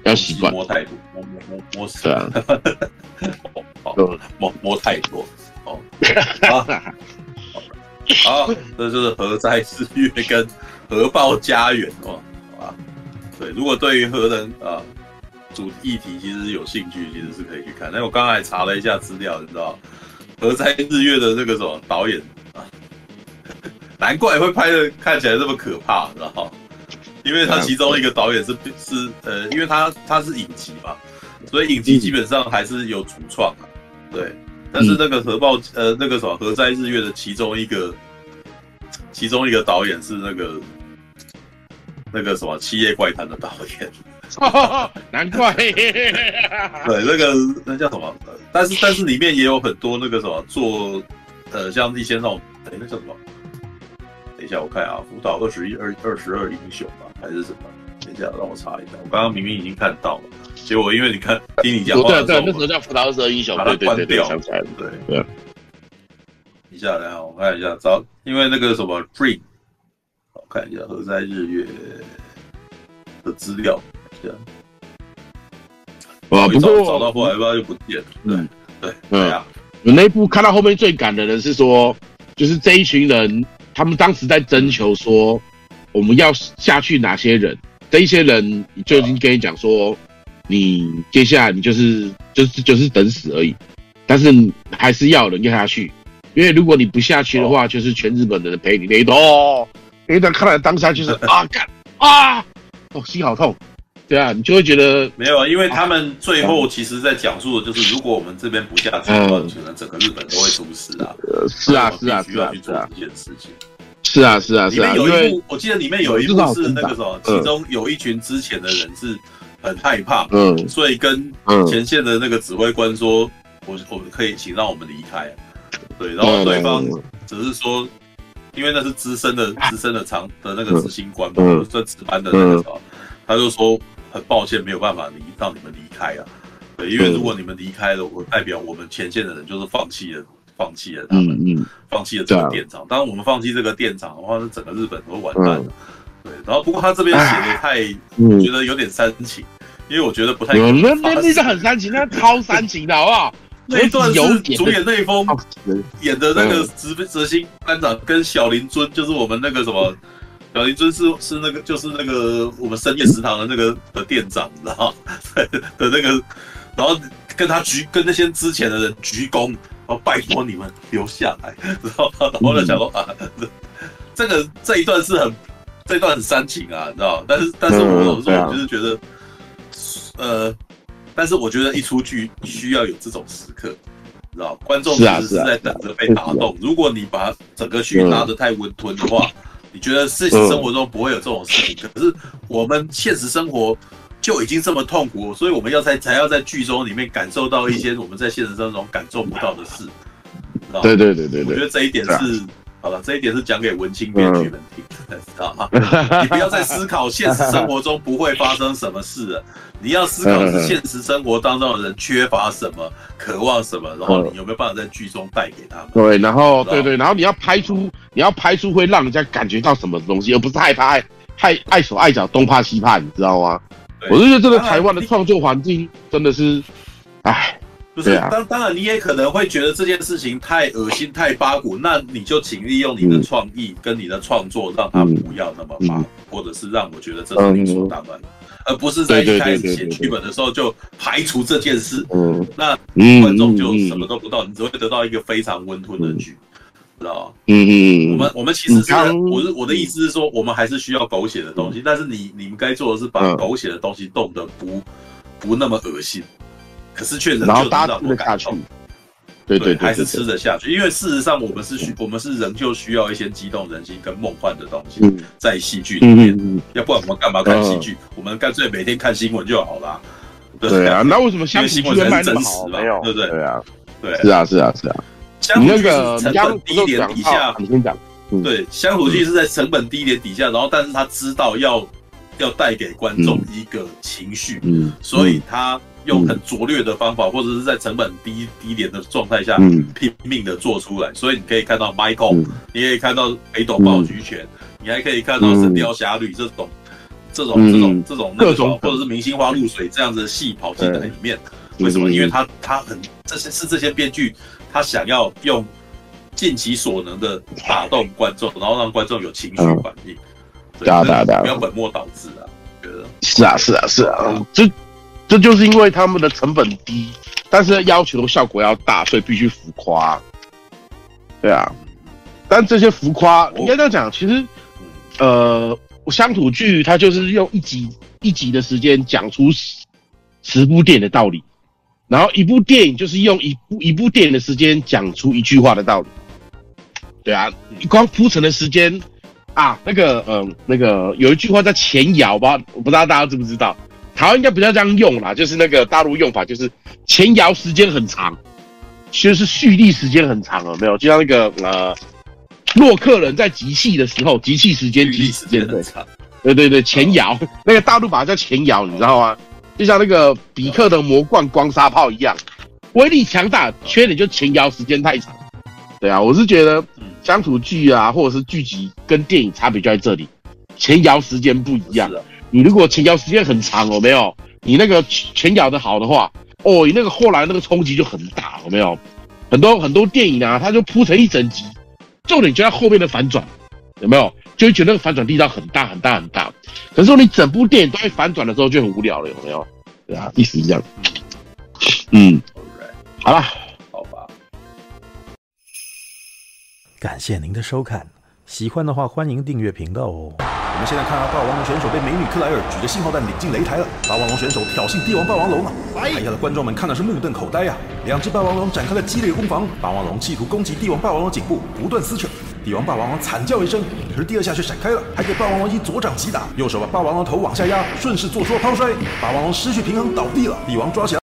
要习惯。摸太多，摸摸摸摸死，对啊，哦，摸摸太多，哦，好，好，这就是核灾日月跟核爆家园哦，好吧？对，如果对于核能啊。主议题其实有兴趣，其实是可以去看。那我刚才查了一下资料，你知道，核灾日月的那个什么导演啊，难怪会拍的看起来这么可怕，你知道？因为他其中一个导演是是呃，因为他他是影集嘛，所以影集基本上还是有主创啊。对，但是那个核爆呃那个什么何在日月的其中一个其中一个导演是那个那个什么《七夜怪谈》的导演。哦，难怪。对，那个那叫什么？但是但是里面也有很多那个什么做，呃，像一些那种，哎，那叫什么？等一下我看啊，福岛二十一二二十二英雄吧，还是什么？等一下让我查一下，我刚刚明明已经看到了，结果因为你看听你讲话，对对，那时候叫福岛二十二英雄，把它关掉，想起来了，对对。一下来啊，我看一下，找，因为那个什么 Dream，我看一下何在日月的资料。啊，不过找到后来吧，又不见了。对对对啊！我那一部看到后面最感人的是说，就是这一群人，他们当时在征求说，我们要下去哪些人？这一些人就已经跟你讲说，你接下来你就是就是就是等死而已。但是还是要人要下去，因为如果你不下去的话，就是全日本的人陪你那一段。哦，那一段看了当下就是 啊干啊，哦心好痛。对啊，你就会觉得没有，因为他们最后其实在讲述的就是，如果我们这边不下车可能整个日本都会出事啊。是啊，是啊，需要去做这件事情。是啊，是啊，是啊。里面有一部，我记得里面有一部是那个什么，其中有一群之前的人是很害怕，嗯，所以跟前线的那个指挥官说，我我们可以请让我们离开。对，然后对方只是说，因为那是资深的资深的长的那个执行官嘛，在值班的那个时候，他就说。很抱歉，没有办法离让你们离开啊。对，因为如果你们离开了，我代表我们前线的人就是放弃了，放弃了他们，嗯，放弃了这个店长。当然，我们放弃这个店长的话，那整个日本都完蛋了。对，然后不过他这边写的太，我觉得有点煽情，因为我觉得不太。那那那是很煽情，那超煽情的好不好？那一段是主演那一封演的那个执执行班长跟小林尊，就是我们那个什么。小林尊是是那个就是那个我们深夜食堂的那个的店长，你知道吗？的那个，然后跟他鞠跟那些之前的人鞠躬，然后拜托你们留下来，知道吗？然后就想说啊，这个这一段是很这一段很煽情啊，你知道吗？但是但是我有时候我就是觉得，呃，但是我觉得一出剧需要有这种时刻，你知道观众其实是在等着被打动。如果你把整个剧拉得太温吞的话。你觉得现实生活中不会有这种事情，嗯、可是我们现实生活就已经这么痛苦，所以我们要在才要在剧中里面感受到一些我们在现实生活中感受不到的事。对对对对对，我觉得这一点是、啊、好了，这一点是讲给文青编剧们听的，知道吗？你不要再思考现实生活中不会发生什么事了。你要思考是现实生活当中的人缺乏什么，渴望什么，然后你有没有办法在剧中带给他们？对，然后对对，然后你要拍出你要拍出会让人家感觉到什么东西，而不是害怕爱害碍手碍脚东怕西怕，你知道吗？我就觉得这个台湾的创作环境真的是，哎，不是，当当然你也可能会觉得这件事情太恶心太八股，那你就请利用你的创意跟你的创作，让他不要那么八，或者是让我觉得这是理所当然的。而不是在一开始写剧本的时候就排除这件事，嗯，那观众就什么都不到，你只会得到一个非常温吞的剧，知道吗？嗯嗯，我们我们其实是，我是我的意思是说，我们还是需要狗血的东西，但是你你们该做的是把狗血的东西冻得不不那么恶心，可是却仍旧得到我感动。对对，还是吃得下去，因为事实上我们是需，我们是仍旧需要一些激动人心跟梦幻的东西在戏剧里面，要不然我们干嘛看戏剧？我们干脆每天看新闻就好了。对啊，那为什么乡土剧卖那么好？没有，对不对？对啊，对，是啊，是啊，是啊。乡土剧是成本低廉底下，你先讲。对，乡土剧是在成本低廉底下，然后但是他知道要要带给观众一个情绪，嗯，所以他。用很拙劣的方法，或者是在成本低低廉的状态下拼命的做出来，所以你可以看到 Michael，你可以看到北斗暴菊拳，你还可以看到神雕侠侣这种这种这种这种各种，或者是明星花露水这样子的戏跑进来里面。为什么？因为他他很这些是这些编剧他想要用尽其所能的打动观众，然后让观众有情绪反应。对对对，不要本末倒置啊！觉得是啊是啊是啊，这。这就是因为他们的成本低，但是要求效果要大，所以必须浮夸。对啊，但这些浮夸应该这样讲，其实，呃，乡土剧它就是用一集一集的时间讲出十十部电影的道理，然后一部电影就是用一部一部电影的时间讲出一句话的道理。对啊，你光铺陈的时间啊，那个，嗯、那个有一句话叫前摇吧，我不知道大家知不知道。台湾应该不要这样用啦，就是那个大陆用法，就是前摇时间很长，其实是蓄力时间很长了，没有？就像那个呃，洛克人在集气的时候，集气时间、集气时间很长。对对对，前摇，那个大陆把它叫前摇，你知道吗？就像那个比克的魔罐光沙炮一样，威力强大，缺点就前摇时间太长。对啊，我是觉得乡土剧啊，或者是剧集跟电影差别就在这里，前摇时间不一样。你如果前摇时间很长，有没有？你那个前摇的好的话，哦，你那个后来那个冲击就很大，有没有？很多很多电影啊，它就铺成一整集，重点就在后面的反转，有没有？就会觉得那个反转力道很大很大很大。可是你整部电影都会反转的时候就很无聊了，有没有？对啊，意思是这样。嗯，好了，好吧。感谢您的收看，喜欢的话欢迎订阅频道哦。我们现在看到霸王龙选手被美女克莱尔举着信号弹领进擂台了。霸王龙选手挑衅帝王霸王龙啊！台下的观众们看的是目瞪口呆呀、啊。两只霸王龙展开了激烈攻防，霸王龙企图攻击帝王霸王龙颈部，不断撕扯。帝王霸王龙惨叫一声，可是第二下却闪开了，还给霸王龙一左掌击打，右手把霸王龙头往下压，顺势做出了抛摔。霸王龙失去平衡倒地了，帝王抓起来。